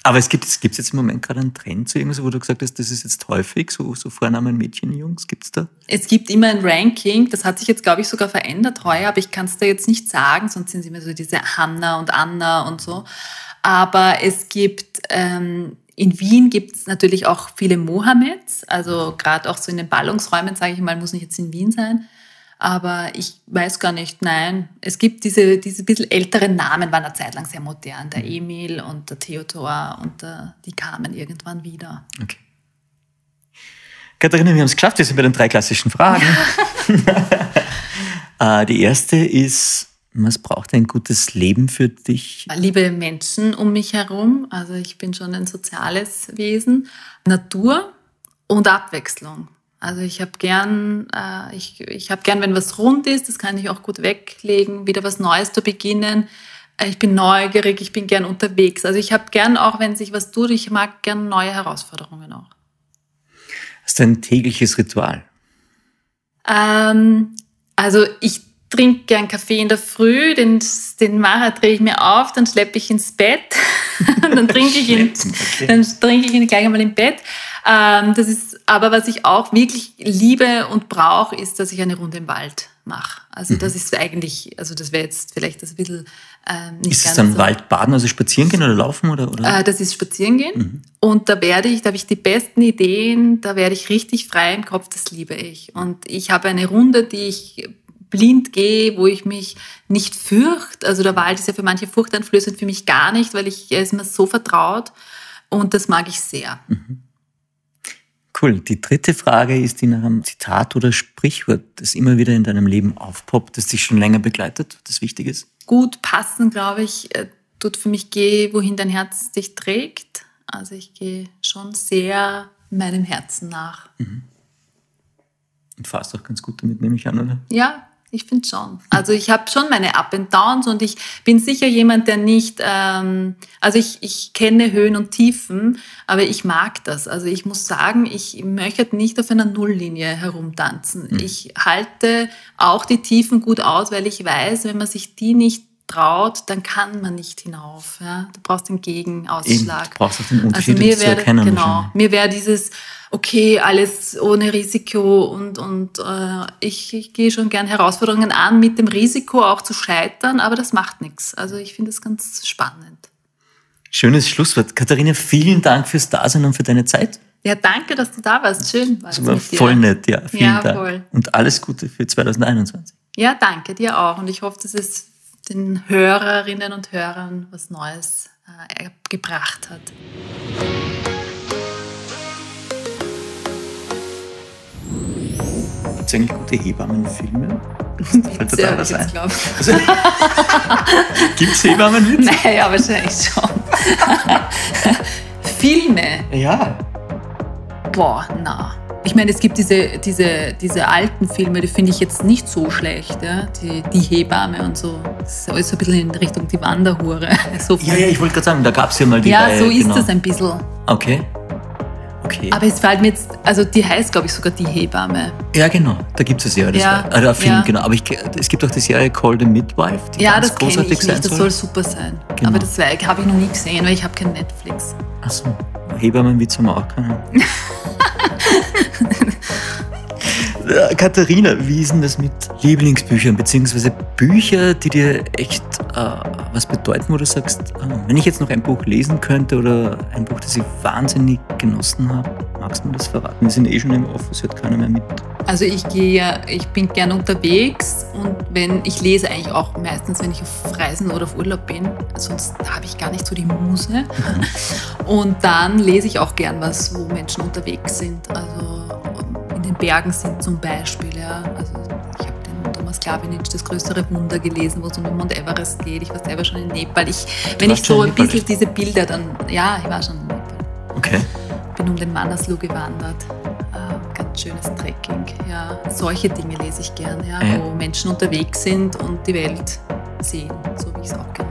aber es gibt es gibt's jetzt im Moment gerade einen Trend zu irgendwas, wo du gesagt hast, das ist jetzt häufig, so, so Vornamen Mädchen, Jungs, gibt es da? Es gibt immer ein Ranking, das hat sich jetzt, glaube ich, sogar verändert heuer, aber ich kann es da jetzt nicht sagen, sonst sind es immer so diese Hanna und Anna und so. Aber es gibt, ähm, in Wien gibt es natürlich auch viele Mohammeds, also gerade auch so in den Ballungsräumen, sage ich mal, muss nicht jetzt in Wien sein. Aber ich weiß gar nicht, nein. Es gibt diese, diese bisschen älteren Namen, waren eine Zeit lang sehr modern. Der Emil und der Theodor und der, die kamen irgendwann wieder. Okay. Katharina, wir haben es geschafft, wir sind bei den drei klassischen Fragen. Äh, Die erste ist, was braucht ein gutes Leben für dich? liebe Menschen um mich herum. Also ich bin schon ein soziales Wesen. Natur und Abwechslung. Also ich habe gern, äh, ich, ich habe gern, wenn was rund ist, das kann ich auch gut weglegen, wieder was Neues zu beginnen. Äh, Ich bin neugierig, ich bin gern unterwegs. Also ich habe gern auch, wenn sich was tut, ich mag gern neue Herausforderungen auch. Hast du ein tägliches Ritual? Ähm, also ich trinke gern Kaffee in der Früh, den, den Macher drehe ich mir auf, dann schleppe ich ins Bett, dann trinke ich ihn, okay. dann trinke ich ihn gleich einmal im Bett. Ähm, das ist aber, was ich auch wirklich liebe und brauche, ist, dass ich eine Runde im Wald mache. Also das ist eigentlich, also das wäre jetzt vielleicht das ein bisschen ähm, nicht Ist es dann so. Waldbaden, also spazieren gehen oder laufen? Oder, oder? Äh, das ist spazieren gehen. Und da werde ich, da habe ich die besten Ideen, da werde ich richtig frei im Kopf, das liebe ich. Und ich habe eine Runde, die ich blind gehe, wo ich mich nicht fürchte. Also der Wald ist ja für manche furchteinflößend, für mich gar nicht, weil ich, er ist mir so vertraut. Und das mag ich sehr. Cool. Die dritte Frage ist die nach einem Zitat oder Sprichwort, das immer wieder in deinem Leben aufpoppt, das dich schon länger begleitet, das wichtig ist. Gut passen, glaube ich, äh, tut für mich, geh, wohin dein Herz dich trägt. Also ich gehe schon sehr meinem Herzen nach. Mhm. Und fahrst auch ganz gut damit, nehme ich an, oder? Ja, ich finde schon. Also ich habe schon meine Up and Downs und ich bin sicher jemand, der nicht, ähm, also ich, ich kenne Höhen und Tiefen, aber ich mag das. Also ich muss sagen, ich möchte nicht auf einer Nulllinie herumtanzen. Mhm. Ich halte auch die Tiefen gut aus, weil ich weiß, wenn man sich die nicht traut, dann kann man nicht hinauf. Ja? Du brauchst den Gegenausschlag. Eben, du brauchst auch den Unterschied also mir zu erkennen. Genau, mir wäre dieses okay, alles ohne Risiko und, und äh, ich, ich gehe schon gern Herausforderungen an, mit dem Risiko auch zu scheitern, aber das macht nichts. Also ich finde es ganz spannend. Schönes Schlusswort. Katharina, vielen Dank fürs Dasein und für deine Zeit. Ja, danke, dass du da warst. Schön. War das war voll nett, ja. Vielen ja, Dank. Voll. Und alles Gute für 2021. Ja, danke dir auch. Und ich hoffe, dass es den Hörerinnen und Hörern was Neues äh, gebracht hat. Gibt es eigentlich gute Hebammenfilme? Dir da was ein? Also, Gibt es Hebammenwitze? Naja, wahrscheinlich schon. Filme? Ja. Boah, na. Ich meine, es gibt diese, diese, diese alten Filme, die finde ich jetzt nicht so schlecht. Ja? Die, die Hebamme und so. Das ist alles so ein bisschen in Richtung die Wanderhure. So ja, ja, ich wollte gerade sagen, da gab es ja mal die Ja, so ist genau. das ein bisschen. Okay. Okay. Aber es fällt mir jetzt, also die heißt, glaube ich, sogar die Hebamme. Ja, genau, da gibt es ja. Das ja, war, also Film, ja. genau. Aber ich, es gibt auch die Serie Call the Midwife, die ja, das kenne ich nicht, das soll super sein. Genau. Aber das habe ich noch nie gesehen, weil ich habe kein Netflix. Achso, Hebammenwitz haben wir auch ハハハハ! Keinen. Katharina, wie ist denn das mit Lieblingsbüchern, beziehungsweise Bücher, die dir echt äh, was bedeuten, wo du sagst, äh, wenn ich jetzt noch ein Buch lesen könnte oder ein Buch, das ich wahnsinnig genossen habe, magst du mir das verraten? Wir sind eh schon im Office, hört keiner mehr mit. Also ich gehe ja, ich bin gern unterwegs und wenn, ich lese eigentlich auch meistens, wenn ich auf Reisen oder auf Urlaub bin, sonst habe ich gar nicht so die Muse. Und dann lese ich auch gern was, wo Menschen unterwegs sind. Also den Bergen sind zum Beispiel, ja. Also ich habe den Thomas Klavinic, das größere Wunder gelesen, wo es um den Mount Everest geht. Ich war selber schon in Nepal. Ich, wenn ich so ein bisschen diese Bilder dann, ja, ich war schon in Nepal. Okay. Bin um den Manaslu gewandert. Äh, ganz schönes Trekking. Ja, solche Dinge lese ich gern, ja, ja. wo Menschen unterwegs sind und die Welt sehen, so wie ich es auch gerne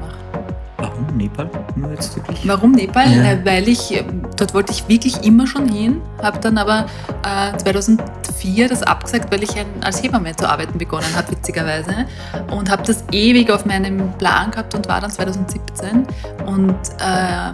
Nepal? Nur jetzt wirklich? Warum Nepal? Ja. Äh, weil ich, ähm, dort wollte ich wirklich immer schon hin, habe dann aber äh, 2004 das abgesagt, weil ich ein, als Hebamme zu arbeiten begonnen habe, witzigerweise. Und habe das ewig auf meinem Plan gehabt und war dann 2017. Und äh,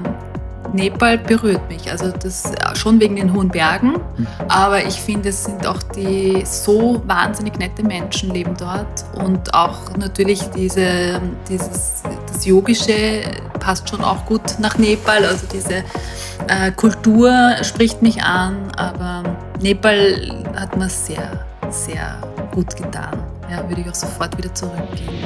Nepal berührt mich. Also das schon wegen den hohen Bergen, mhm. aber ich finde, es sind auch die so wahnsinnig nette Menschen leben dort und auch natürlich diese, dieses, das Yogische passt schon auch gut nach Nepal. Also diese äh, Kultur spricht mich an, aber Nepal hat mir sehr, sehr gut getan. Ja, würde ich auch sofort wieder zurückgehen.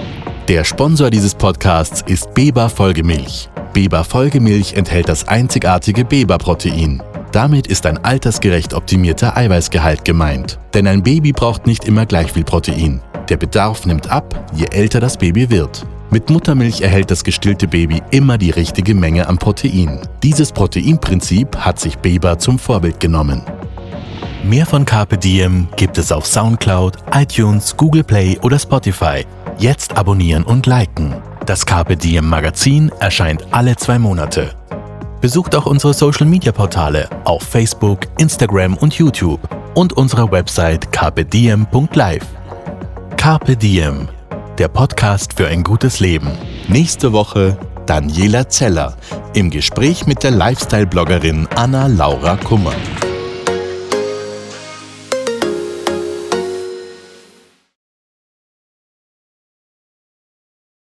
Der Sponsor dieses Podcasts ist Beba Folgemilch. Beba Folgemilch enthält das einzigartige Beba-Protein. Damit ist ein altersgerecht optimierter Eiweißgehalt gemeint. Denn ein Baby braucht nicht immer gleich viel Protein. Der Bedarf nimmt ab, je älter das Baby wird. Mit Muttermilch erhält das gestillte Baby immer die richtige Menge an Protein. Dieses Proteinprinzip hat sich Beba zum Vorbild genommen. Mehr von Carpe Diem gibt es auf Soundcloud, iTunes, Google Play oder Spotify. Jetzt abonnieren und liken. Das Carpe Diem Magazin erscheint alle zwei Monate. Besucht auch unsere Social Media Portale auf Facebook, Instagram und YouTube und unsere Website carpediem.live. Carpe Diem, der Podcast für ein gutes Leben. Nächste Woche Daniela Zeller im Gespräch mit der Lifestyle-Bloggerin Anna Laura Kummer.